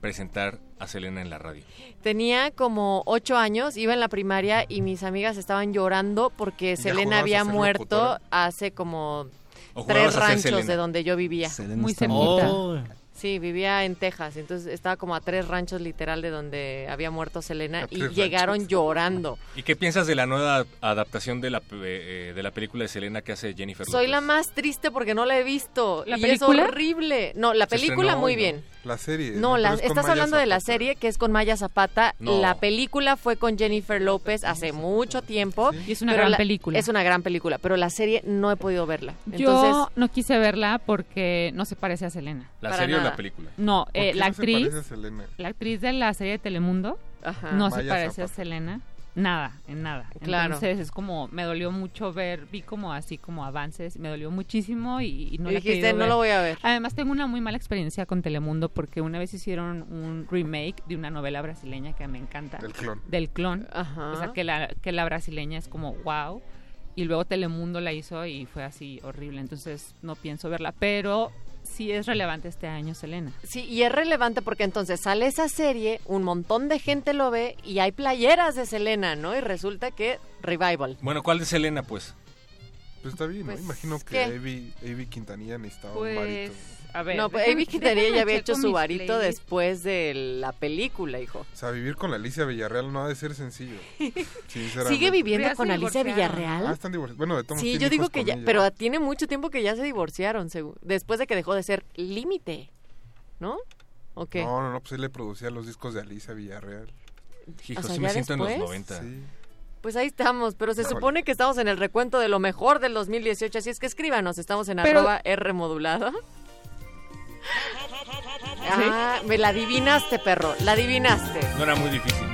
Speaker 1: presentar a Selena en la radio?
Speaker 12: Tenía como ocho años, iba en la primaria y mis amigas estaban llorando porque Selena había muerto
Speaker 1: locutora?
Speaker 12: hace como
Speaker 1: ¿O
Speaker 12: tres ranchos de donde yo vivía.
Speaker 13: Selena
Speaker 6: Muy cerquita.
Speaker 19: Oh,
Speaker 12: Sí, vivía en Texas, entonces estaba como a tres ranchos literal de donde había muerto Selena y llegaron llorando.
Speaker 1: ¿Y qué piensas de la nueva adaptación de la, eh, de la película de Selena que hace Jennifer
Speaker 12: Soy
Speaker 1: López?
Speaker 12: la más triste porque no la he visto.
Speaker 18: ¿La
Speaker 12: y
Speaker 18: película?
Speaker 12: es horrible. No, la película
Speaker 1: estrenó
Speaker 12: muy bien.
Speaker 16: La serie.
Speaker 12: No, la-
Speaker 16: es
Speaker 12: estás
Speaker 16: Maya
Speaker 12: hablando de la serie que es con Maya Zapata.
Speaker 1: No.
Speaker 12: La película fue con Jennifer López hace mucho tiempo.
Speaker 18: Y es una gran
Speaker 12: la-
Speaker 18: película.
Speaker 12: Es una gran película, pero la serie no he podido verla. Entonces,
Speaker 18: Yo no quise verla porque no se parece a Selena.
Speaker 1: ¿La serie o. la película?
Speaker 18: No,
Speaker 16: ¿Por
Speaker 18: eh, la
Speaker 16: no se
Speaker 18: actriz,
Speaker 16: parece a Selena?
Speaker 18: la actriz de la serie de Telemundo
Speaker 12: ajá.
Speaker 18: no se parece a. Selena. Nada, en nada.
Speaker 12: Claro.
Speaker 18: Entonces es como, me dolió mucho ver, vi como así como avances, me dolió muchísimo y, y no
Speaker 12: Y
Speaker 18: la
Speaker 12: dijiste, no
Speaker 18: ver".
Speaker 12: lo voy a ver.
Speaker 18: Además tengo una muy mala experiencia con Telemundo porque una vez hicieron un remake de una novela brasileña que me encanta.
Speaker 16: Del clon.
Speaker 18: Del clon.
Speaker 12: Ajá.
Speaker 18: O sea, que la, que la brasileña es como wow. Y luego Telemundo la hizo y fue así horrible. Entonces no pienso verla. Pero sí es relevante este año, Selena.
Speaker 12: Sí, y es relevante porque entonces sale esa serie, un montón de gente lo ve y hay playeras de Selena, ¿no? Y resulta que revival.
Speaker 1: Bueno, ¿cuál de Selena, pues?
Speaker 16: Pues está bien, ¿no?
Speaker 12: Pues,
Speaker 16: Imagino que
Speaker 12: ¿qué?
Speaker 16: Avi, Avi Quintanilla necesitaba un
Speaker 18: Pues,
Speaker 16: varito.
Speaker 18: A ver.
Speaker 12: no, pues
Speaker 18: déjame-
Speaker 12: Avi Quintanilla ya había hecho su varito
Speaker 18: playlists.
Speaker 12: después de la película, hijo.
Speaker 16: O sea, vivir con la Alicia Villarreal no ha de ser sencillo. [laughs] sinceramente.
Speaker 12: ¿Sigue viviendo con Alicia
Speaker 18: divorciaron.
Speaker 16: Ah,
Speaker 12: Villarreal?
Speaker 16: están divorciados. Bueno, de todos
Speaker 12: Sí, yo digo que ya,
Speaker 16: ella.
Speaker 12: pero tiene mucho tiempo que ya se divorciaron, después de que dejó de ser límite, ¿no? ¿O qué?
Speaker 16: No, no, no, pues él le producía los discos de Alicia Villarreal.
Speaker 1: Hijo,
Speaker 12: O sea,
Speaker 1: sí
Speaker 12: ¿ya
Speaker 1: me siento en los
Speaker 12: después?
Speaker 1: 90.
Speaker 16: Sí.
Speaker 12: Pues ahí estamos, pero se
Speaker 16: Híjole.
Speaker 12: supone que estamos en el recuento de lo mejor del 2018, así es que escríbanos, estamos en
Speaker 18: Pero-
Speaker 12: arroba R modulada. Ah, me la adivinaste, perro, la adivinaste.
Speaker 1: No era muy difícil.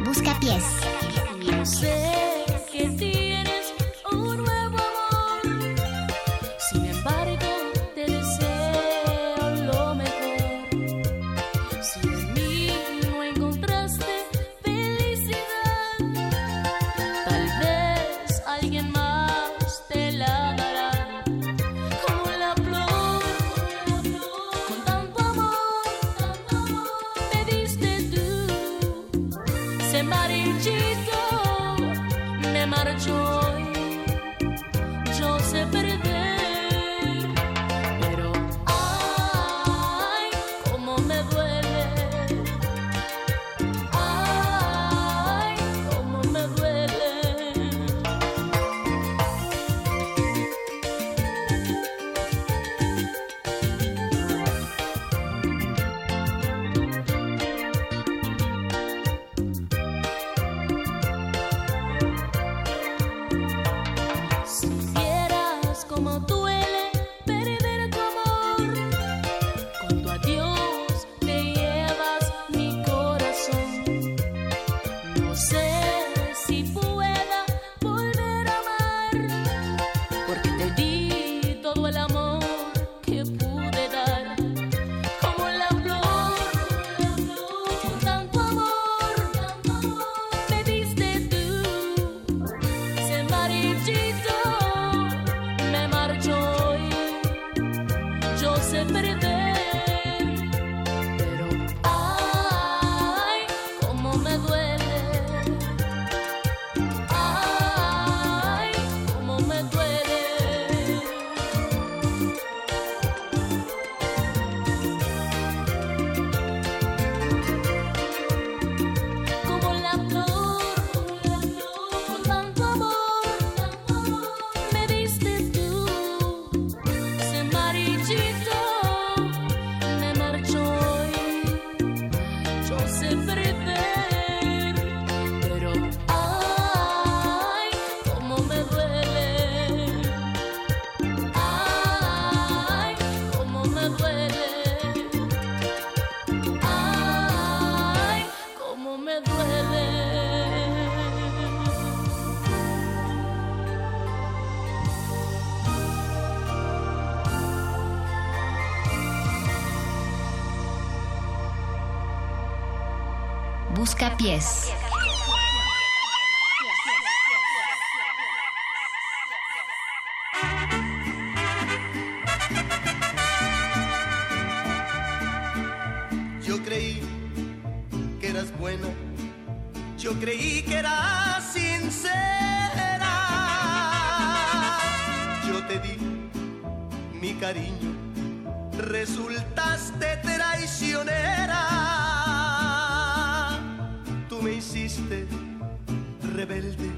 Speaker 10: Busca pies.
Speaker 22: pies. Yo creí que
Speaker 23: eras buena, yo creí que eras sincera. Yo te di mi cariño, resultaste traicionera. Hiciste rebelde,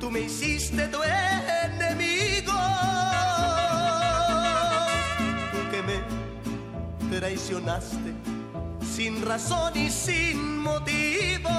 Speaker 23: tú me hiciste tu enemigo. Tú que me traicionaste sin razón y sin motivo.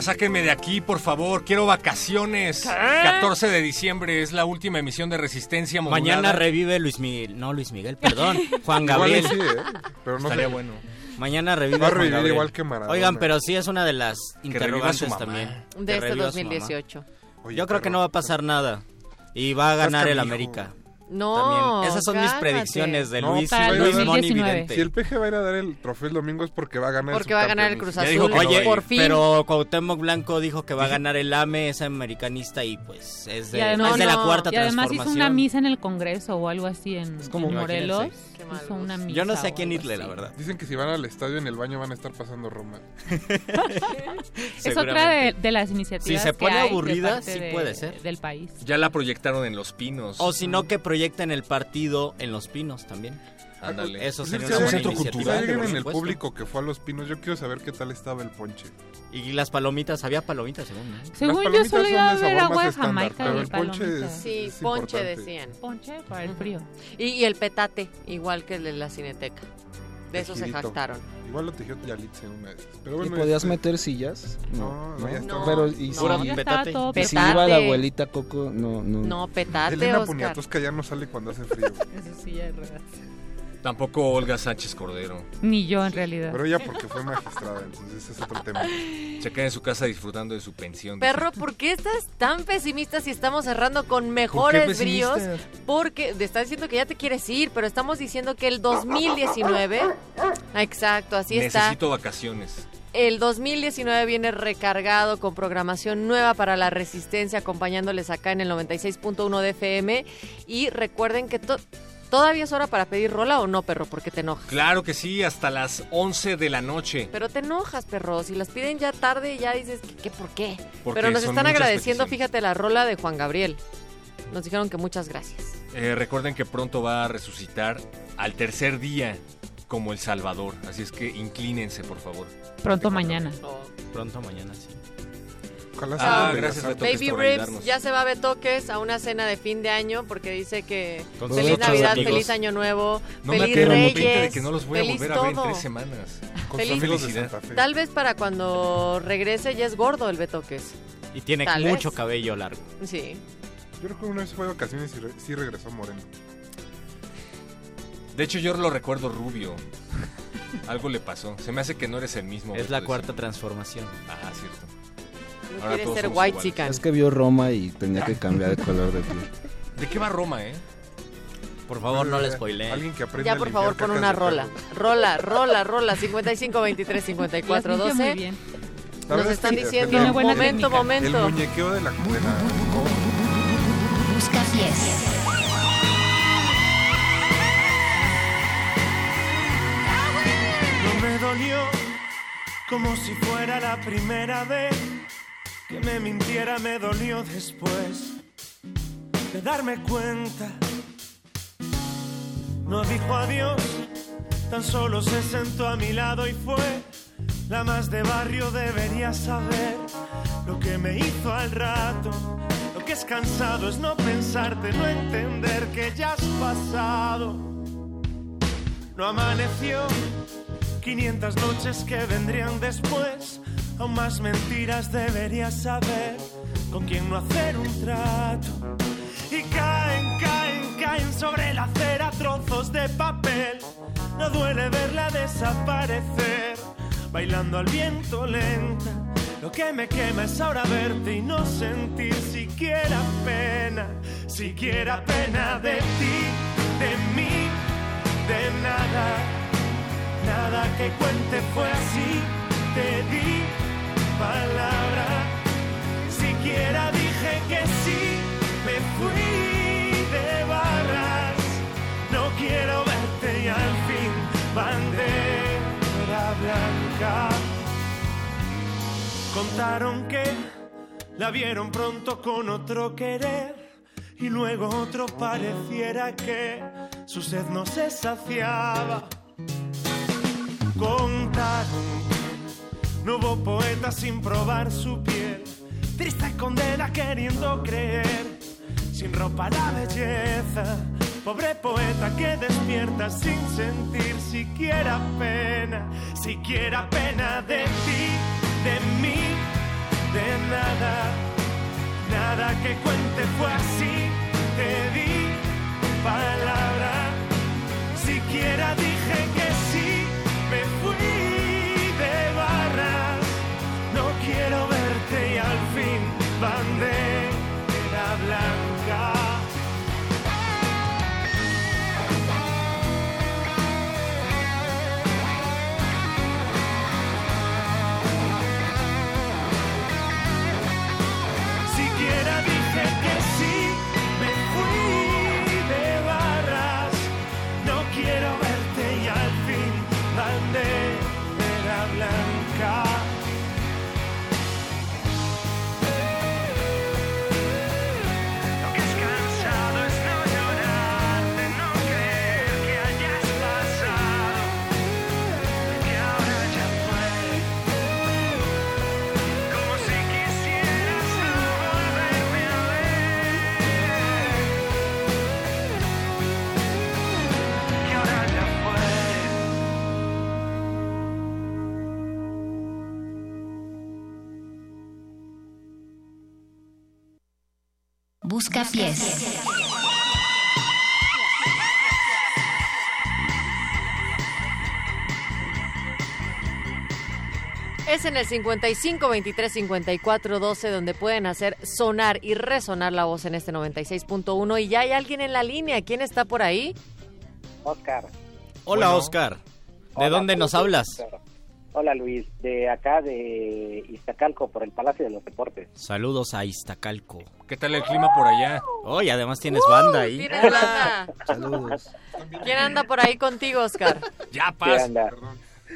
Speaker 23: Ya
Speaker 1: sáquenme de aquí, por favor. Quiero vacaciones. 14 de diciembre es la última emisión de Resistencia Modulada.
Speaker 19: Mañana revive Luis Miguel, no Luis Miguel, perdón, [laughs] Juan Gabriel.
Speaker 16: sí, ¿eh? Pero no
Speaker 1: Estaría
Speaker 16: sé.
Speaker 1: bueno.
Speaker 19: Mañana revive
Speaker 16: Va a revivir igual que Maradona.
Speaker 19: Oigan, pero sí es una de las interrogantes
Speaker 1: su mamá.
Speaker 19: también.
Speaker 12: De
Speaker 19: Que
Speaker 12: este
Speaker 19: reviva su mamá.
Speaker 12: 2018.
Speaker 19: Yo creo que no va a pasar nada. Y va a ganar el. América.
Speaker 12: No,
Speaker 19: También. Esas son mis predicciones de
Speaker 16: No,
Speaker 19: Luis,
Speaker 16: sí va a
Speaker 19: Luis
Speaker 16: ganar.
Speaker 19: Moni
Speaker 18: 2019.
Speaker 19: Vidente.
Speaker 16: Si el PG va a ir a dar el trofeo el domingo es porque va a ganar
Speaker 12: Porque va a ganar el Cruz
Speaker 16: subcampeonismo.
Speaker 19: Ya dijo
Speaker 12: Azul,
Speaker 19: no,
Speaker 12: por
Speaker 19: oye,
Speaker 12: fin.
Speaker 19: pero Cuauhtémoc Blanco dijo que va a ganar el AME, es americanista y pues es de,
Speaker 18: Y además-
Speaker 19: es de la
Speaker 12: No,
Speaker 19: cuarta
Speaker 18: Y además hizo
Speaker 19: transformación.
Speaker 18: una misa en el Congreso o algo así en,
Speaker 19: como-
Speaker 18: en Morelos.
Speaker 19: Imagínense.
Speaker 12: Qué mal
Speaker 18: Hizo una
Speaker 12: gusto.
Speaker 18: misa
Speaker 19: Yo no sé a quién irle, la verdad.
Speaker 16: Dicen que si van al estadio en el baño van a estar pasando Roma. [laughs]
Speaker 18: Es otra de, de las iniciativas
Speaker 19: Si se
Speaker 18: que
Speaker 19: pone aburrida, sí
Speaker 18: de-
Speaker 19: puede ser.
Speaker 18: del país.
Speaker 1: Ya la proyectaron en Los Pinos.
Speaker 19: O si no, que proyecten el partido en Los Pinos también.
Speaker 1: Ándale.
Speaker 19: Eso
Speaker 16: Pues
Speaker 19: sería
Speaker 16: sí,
Speaker 19: una buena iniciativa.
Speaker 16: Alguien
Speaker 19: por
Speaker 16: en el público que fue a Los Pinos, yo quiero saber qué tal estaba el ponche.
Speaker 19: Y las palomitas, había palomitas según. ¿no?
Speaker 18: Según yo
Speaker 16: palomitas
Speaker 18: solo iba a
Speaker 16: sabor
Speaker 18: agua de Jamaica y
Speaker 16: el ponche es-
Speaker 12: Sí,
Speaker 16: es
Speaker 12: ponche
Speaker 16: importante.
Speaker 12: decían.
Speaker 18: Ponche para el frío.
Speaker 12: Y, y el petate, igual que el de la cineteca. De eso se
Speaker 16: Tejidito.
Speaker 12: jactaron.
Speaker 16: Igual lo tejió Yalitza en una de esas. Pero
Speaker 13: ¿Y
Speaker 16: bueno,
Speaker 13: podías
Speaker 16: este,
Speaker 13: meter sillas?
Speaker 16: No, no, ya está.
Speaker 12: No,
Speaker 13: Pero, ¿y
Speaker 12: no.
Speaker 13: Si,
Speaker 18: Ya
Speaker 19: petate.
Speaker 13: y si
Speaker 12: Petate.
Speaker 13: iba la abuelita Coco? No, no.
Speaker 12: No, petate,
Speaker 16: Elena
Speaker 12: Oscar.
Speaker 16: Poniatowska ya no sale cuando hace frío. [laughs]
Speaker 18: Eso sí, ya es verdad.
Speaker 1: Tampoco Olga Sánchez Cordero.
Speaker 18: Ni yo en realidad.
Speaker 16: Pero ella porque fue magistrada, entonces ese es otro tema.
Speaker 1: Se queda en su casa disfrutando de su pensión. dice.
Speaker 12: Perro, ¿por qué estás tan pesimista si estamos cerrando con mejores
Speaker 1: pesimista?
Speaker 12: bríos? Porque te estás diciendo que ya te quieres ir, pero estamos diciendo que el 2019, exacto, así está.
Speaker 1: Necesito vacaciones.
Speaker 12: El 2019 viene recargado con programación nueva para la resistencia, acompañándoles acá en el 96.1 de FM. Y recuerden que to- ¿Todavía es hora para pedir rola o no, perro? Porque te enojas.
Speaker 1: Claro que sí, hasta las 11 de la noche.
Speaker 12: Pero te enojas, perro. Si las piden ya tarde, ya dices, ¿qué, qué por qué?
Speaker 1: Porque
Speaker 12: Pero nos están agradeciendo,
Speaker 1: peticiones.
Speaker 12: fíjate, la rola de Juan Gabriel. Nos dijeron que muchas gracias.
Speaker 1: Eh, recuerden que pronto va a resucitar al tercer día como El Salvador. Así es que inclínense, por favor.
Speaker 18: Pronto mañana.
Speaker 19: Pronto mañana, sí.
Speaker 1: Ah, gracias,
Speaker 12: Baby
Speaker 1: ayudarnos.
Speaker 12: ya se va a Betoques a una cena de fin de año porque dice que
Speaker 1: Con
Speaker 12: feliz Navidad,
Speaker 1: amigos.
Speaker 12: feliz Año Nuevo,
Speaker 1: No me
Speaker 12: feliz
Speaker 1: quedo
Speaker 12: Reyes,
Speaker 1: pinta de que no los voy a
Speaker 12: feliz
Speaker 1: volver a ver en
Speaker 12: todo.
Speaker 1: tres semanas.
Speaker 12: Con Feliz-
Speaker 1: felicidad.
Speaker 12: Tal vez para cuando regrese ya es gordo el Betoques.
Speaker 19: Y tiene
Speaker 12: Tal
Speaker 19: mucho
Speaker 12: vez.
Speaker 19: cabello largo.
Speaker 12: Sí.
Speaker 16: Yo creo que una vez fue de vacaciones y re- sí regresó Moreno.
Speaker 1: De hecho, yo lo recuerdo rubio. [laughs] Algo le pasó. Se me hace que no eres el mismo.
Speaker 19: Es
Speaker 1: Beto,
Speaker 19: la cuarta transformación.
Speaker 1: Ah, cierto.
Speaker 12: No
Speaker 1: Ahora
Speaker 12: quiere ser white chican.
Speaker 13: Es que vio Roma y tenía que cambiar de color de piel.
Speaker 1: ¿De qué va Roma, eh?
Speaker 19: Por favor, no le spoileen.
Speaker 16: Alguien que aprenda
Speaker 12: Ya
Speaker 16: a
Speaker 12: por
Speaker 16: limpiar
Speaker 12: favor pon una rola. Rola, rola, rola. 55 23 54
Speaker 18: Las limpia
Speaker 12: 12.
Speaker 18: muy bien.
Speaker 16: La
Speaker 12: Nos
Speaker 16: verdad es
Speaker 12: están
Speaker 16: que
Speaker 12: diciendo,
Speaker 18: Tiene buena
Speaker 12: momento,
Speaker 18: técnica.
Speaker 12: momento.
Speaker 16: El muñequeo de la, de la
Speaker 10: Busca pies.
Speaker 24: No me dolió como si fuera la primera vez que me mintiera, me dolió después de darme cuenta. No dijo adiós, tan solo se sentó a mi lado y fue la más de barrio, debería saber lo que me hizo al rato. Lo que es cansado es no pensarte, no entender que ya has pasado. No amaneció 500 noches que vendrían después. Aún más mentiras deberías saber con quién no hacer un trato. Y caen, caen, caen sobre la acera trozos de papel. No duele verla desaparecer, bailando al viento lenta. Lo que me quema es ahora verte y no sentir siquiera pena, siquiera pena de ti, de mí, de nada. Nada que cuente fue así, te di palabra. Siquiera dije que sí, me fui de barras. No quiero verte y al fin, bandera blanca. Contaron que la vieron pronto con otro querer y luego otro pareciera que su sed no se saciaba contaron no hubo poeta sin probar su piel. Triste condena queriendo creer, sin ropa la belleza. Pobre poeta que despierta sin sentir siquiera pena, siquiera pena de ti, de mí, de nada. Nada que cuente fue así, te di palabra. Siquiera dije
Speaker 10: Busca pies.
Speaker 12: Es en el 55 23 54 12 donde pueden hacer sonar y resonar la voz en este 96.1 y ya hay alguien en la línea. ¿Quién está por ahí?
Speaker 25: Oscar.
Speaker 19: Hola,
Speaker 1: Bueno.
Speaker 19: Oscar. ¿De
Speaker 25: Hola,
Speaker 19: dónde nos hablas?
Speaker 25: Oscar. Hola Luis, de acá de Iztacalco, por el Palacio de los Deportes.
Speaker 19: Saludos a Iztacalco.
Speaker 1: ¿Qué tal el clima por allá?
Speaker 19: Oh, y además tienes banda ahí.
Speaker 12: Tienes banda. [laughs]
Speaker 19: Saludos.
Speaker 12: ¿Quién anda por ahí contigo, Oscar? [laughs]
Speaker 1: Ya,
Speaker 25: ¿Qué anda?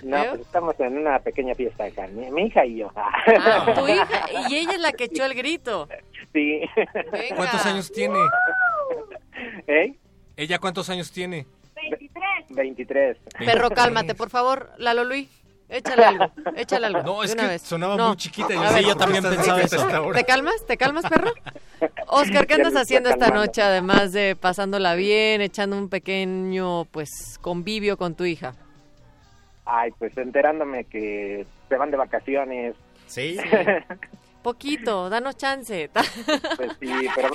Speaker 25: No,
Speaker 12: ¿Eh?
Speaker 25: pues estamos en una pequeña fiesta acá, mi, mi hija y yo.
Speaker 12: Ah, [laughs] tu hija, y ella es la que echó el grito.
Speaker 25: Sí.
Speaker 12: Venga.
Speaker 1: ¿Cuántos años tiene?
Speaker 25: ¿Eh?
Speaker 1: ¿Ella cuántos años tiene?
Speaker 25: 23.
Speaker 12: Perro, cálmate, por favor, Lalo Luis. Échale algo, échale algo.
Speaker 1: No, es
Speaker 12: una
Speaker 1: que
Speaker 12: vez.
Speaker 1: sonaba
Speaker 12: No.
Speaker 1: muy chiquita. y
Speaker 12: A ver,
Speaker 1: qué estás
Speaker 19: pensaba eso.
Speaker 1: hasta ahora.
Speaker 12: ¿Te calmas? ¿Te calmas, perro? Oscar, ¿qué
Speaker 25: Ya
Speaker 12: andas haciendo esta noche, además de pasándola bien, echando un pequeño, pues, convivio con tu hija?
Speaker 25: Ay, pues enterándome que se van de vacaciones.
Speaker 19: Sí. [laughs]
Speaker 12: Poquito, danos chance.
Speaker 25: Pues sí, pero... [laughs]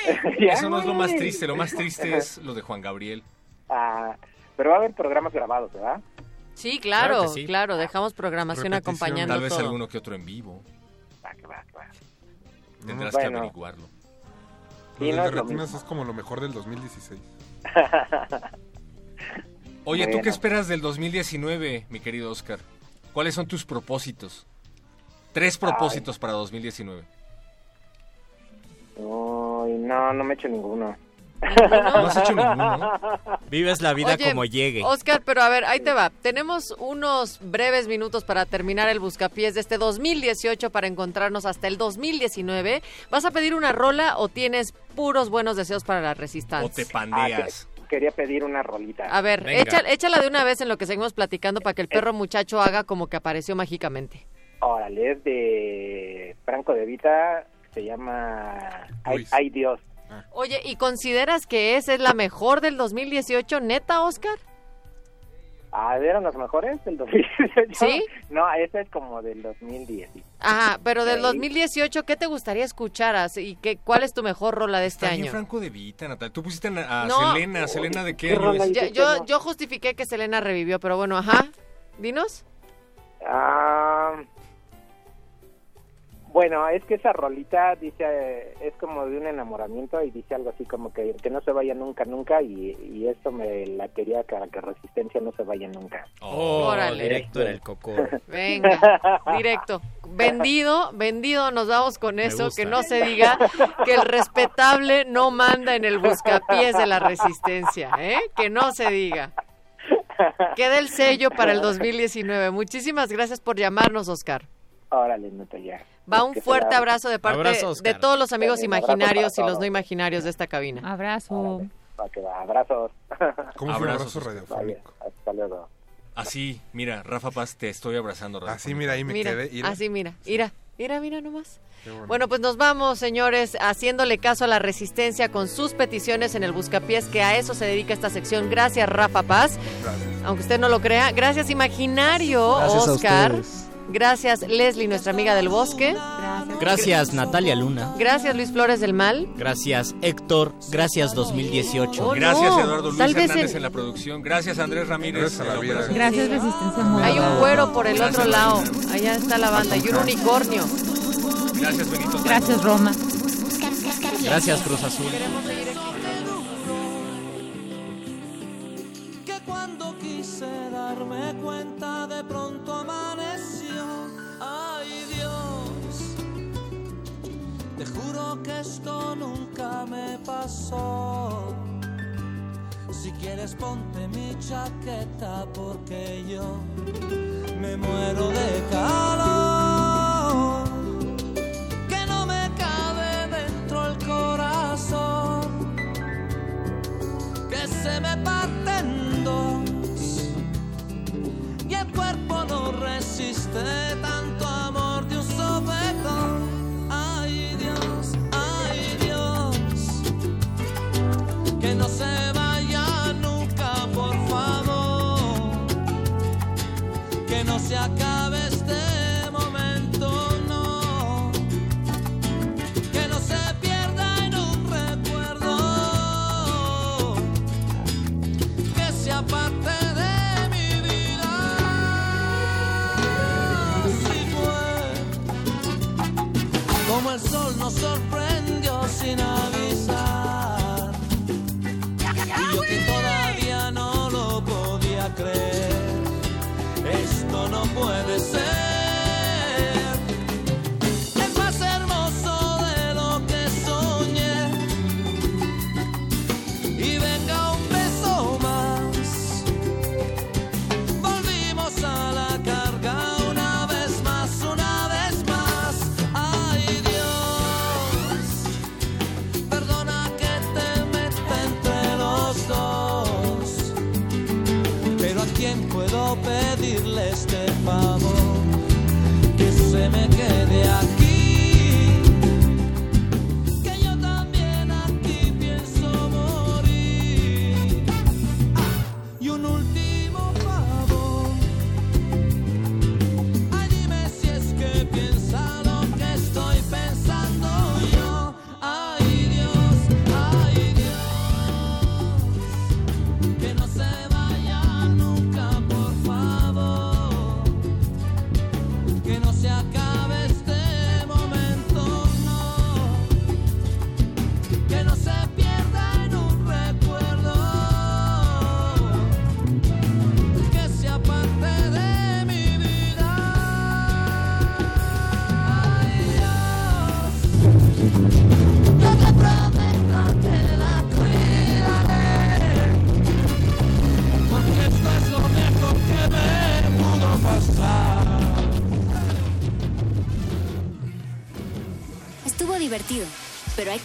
Speaker 25: [laughs]
Speaker 1: Eso no es lo más
Speaker 25: güey.
Speaker 1: triste, lo más triste es lo de Juan Gabriel.
Speaker 25: Ah, pero va a haber programas grabados, ¿verdad?
Speaker 12: Sí, claro,
Speaker 1: Claro que
Speaker 12: claro,
Speaker 1: sí.
Speaker 12: dejamos programación
Speaker 16: Repetición.
Speaker 12: acompañando
Speaker 1: Tal vez
Speaker 12: todo.
Speaker 1: alguno que otro en vivo.
Speaker 25: Va, que va, que va.
Speaker 1: Tendrás que
Speaker 25: Bueno.
Speaker 1: averiguarlo.
Speaker 16: Lo
Speaker 25: Sí, no
Speaker 16: de
Speaker 25: es
Speaker 16: es como lo mejor del 2016. [laughs]
Speaker 1: Oye, ¿tú
Speaker 25: Bueno.
Speaker 1: qué esperas del 2019, mi querido Oscar? ¿Cuáles son tus propósitos? Tres propósitos para 2019.
Speaker 25: Uy, no, no me he hecho ninguno.
Speaker 1: No has hecho ninguno. [laughs]
Speaker 19: Vives la vida
Speaker 12: Oye,
Speaker 19: como llegue.
Speaker 12: Oscar, pero a ver, ahí te va. Tenemos unos breves minutos para terminar el buscapiés de este 2018 para encontrarnos hasta el 2019. ¿Vas a pedir una rola o tienes puros buenos deseos para la
Speaker 1: O
Speaker 12: resistencia?
Speaker 1: te pandeas.
Speaker 25: Ah, Quería pedir una rolita.
Speaker 12: A ver,
Speaker 1: Venga.
Speaker 12: échala, de una vez en lo que seguimos platicando para que el perro muchacho haga como que apareció mágicamente.
Speaker 25: Órale, es de Franco de Vita, se llama Ay. Ay Dios.
Speaker 12: Oye, ¿y consideras que esa es la mejor del 2018, neta, Oscar?
Speaker 25: Ah, ¿eran las mejores del 2018?
Speaker 12: ¿Sí?
Speaker 25: No, esa es como del 2010.
Speaker 12: Ajá, pero del
Speaker 25: Sí.
Speaker 12: 2018, ¿qué te gustaría escuchar? Así, ¿Y qué, cuál es tu mejor rola de este
Speaker 1: Está bien
Speaker 12: año?
Speaker 1: Franco de Vita, Natalia. Tú pusiste a, a
Speaker 12: No.
Speaker 1: Selena. ¿Selena de qué
Speaker 25: ¿Qué
Speaker 1: año
Speaker 12: yo,
Speaker 25: no?
Speaker 12: yo justifiqué que Selena revivió, pero bueno, ajá. Dinos.
Speaker 25: Ah, bueno, es que esa rolita dice, es como de un enamoramiento y dice algo así como que, que no se vaya nunca, nunca y, y esto me la quería para que Resistencia no se vaya nunca.
Speaker 19: Oh,
Speaker 12: Órale.
Speaker 19: directo en el coco.
Speaker 12: Venga, [laughs] directo. Vendido, vendido, nos vamos con eso,
Speaker 19: gusta.
Speaker 12: que no se diga que el respetable no manda en el buscapiés de la resistencia, ¿eh? Que no se diga. Queda el sello para el [laughs] 2019. Muchísimas gracias por llamarnos, Oscar.
Speaker 25: Órale, neta ya.
Speaker 12: Va un fuerte abrazo de parte
Speaker 19: Abrazo,
Speaker 12: de todos los amigos imaginarios y los no imaginarios de esta cabina.
Speaker 18: Abrazo.
Speaker 25: Abrazos. [laughs]
Speaker 16: ¿Cómo fue un abrazo radiofónico?
Speaker 25: hasta luego.
Speaker 1: Así, mira, Rafa Paz, te estoy abrazando. Rafa.
Speaker 16: Así, mira, ahí me
Speaker 12: Mira,
Speaker 16: quedé.
Speaker 12: Así mira, mira, mira, mira nomás.
Speaker 16: Bueno.
Speaker 12: Bueno, pues nos vamos, señores, haciéndole caso a la resistencia con sus peticiones en el Buscapiés, que a eso se dedica esta sección. Gracias, Rafa Paz.
Speaker 16: Gracias.
Speaker 12: Aunque usted no lo crea. Gracias, Imaginario,
Speaker 13: Gracias
Speaker 12: Oscar. Gracias, Leslie, nuestra amiga del bosque.
Speaker 19: Gracias, Natalia Luna.
Speaker 12: Gracias, Luis Flores del Mal.
Speaker 19: Gracias, Héctor. Gracias, 2018.
Speaker 12: Oh,
Speaker 1: Gracias,
Speaker 12: no.
Speaker 1: Eduardo Luis
Speaker 12: Tal vez
Speaker 1: Hernández
Speaker 12: en-
Speaker 1: en... la producción. Gracias, Andrés Ramírez.
Speaker 16: Gracias a la vida.
Speaker 18: Gracias, Resistencia Modulada.
Speaker 12: Hay un güero por el
Speaker 1: Gracias,
Speaker 12: otro lado. Allá está la banda. Y un unicornio.
Speaker 1: Gracias, Benito.
Speaker 18: Gracias, Roma.
Speaker 19: Gracias, Cruz Azul.
Speaker 26: Que cuando quise darme cuenta de pronto amaneció. Te juro que esto nunca me pasó. Si quieres ponte mi chaqueta porque yo me muero de calor. Que no me cabe dentro el corazón que se me parten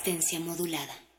Speaker 11: resistencia modulada.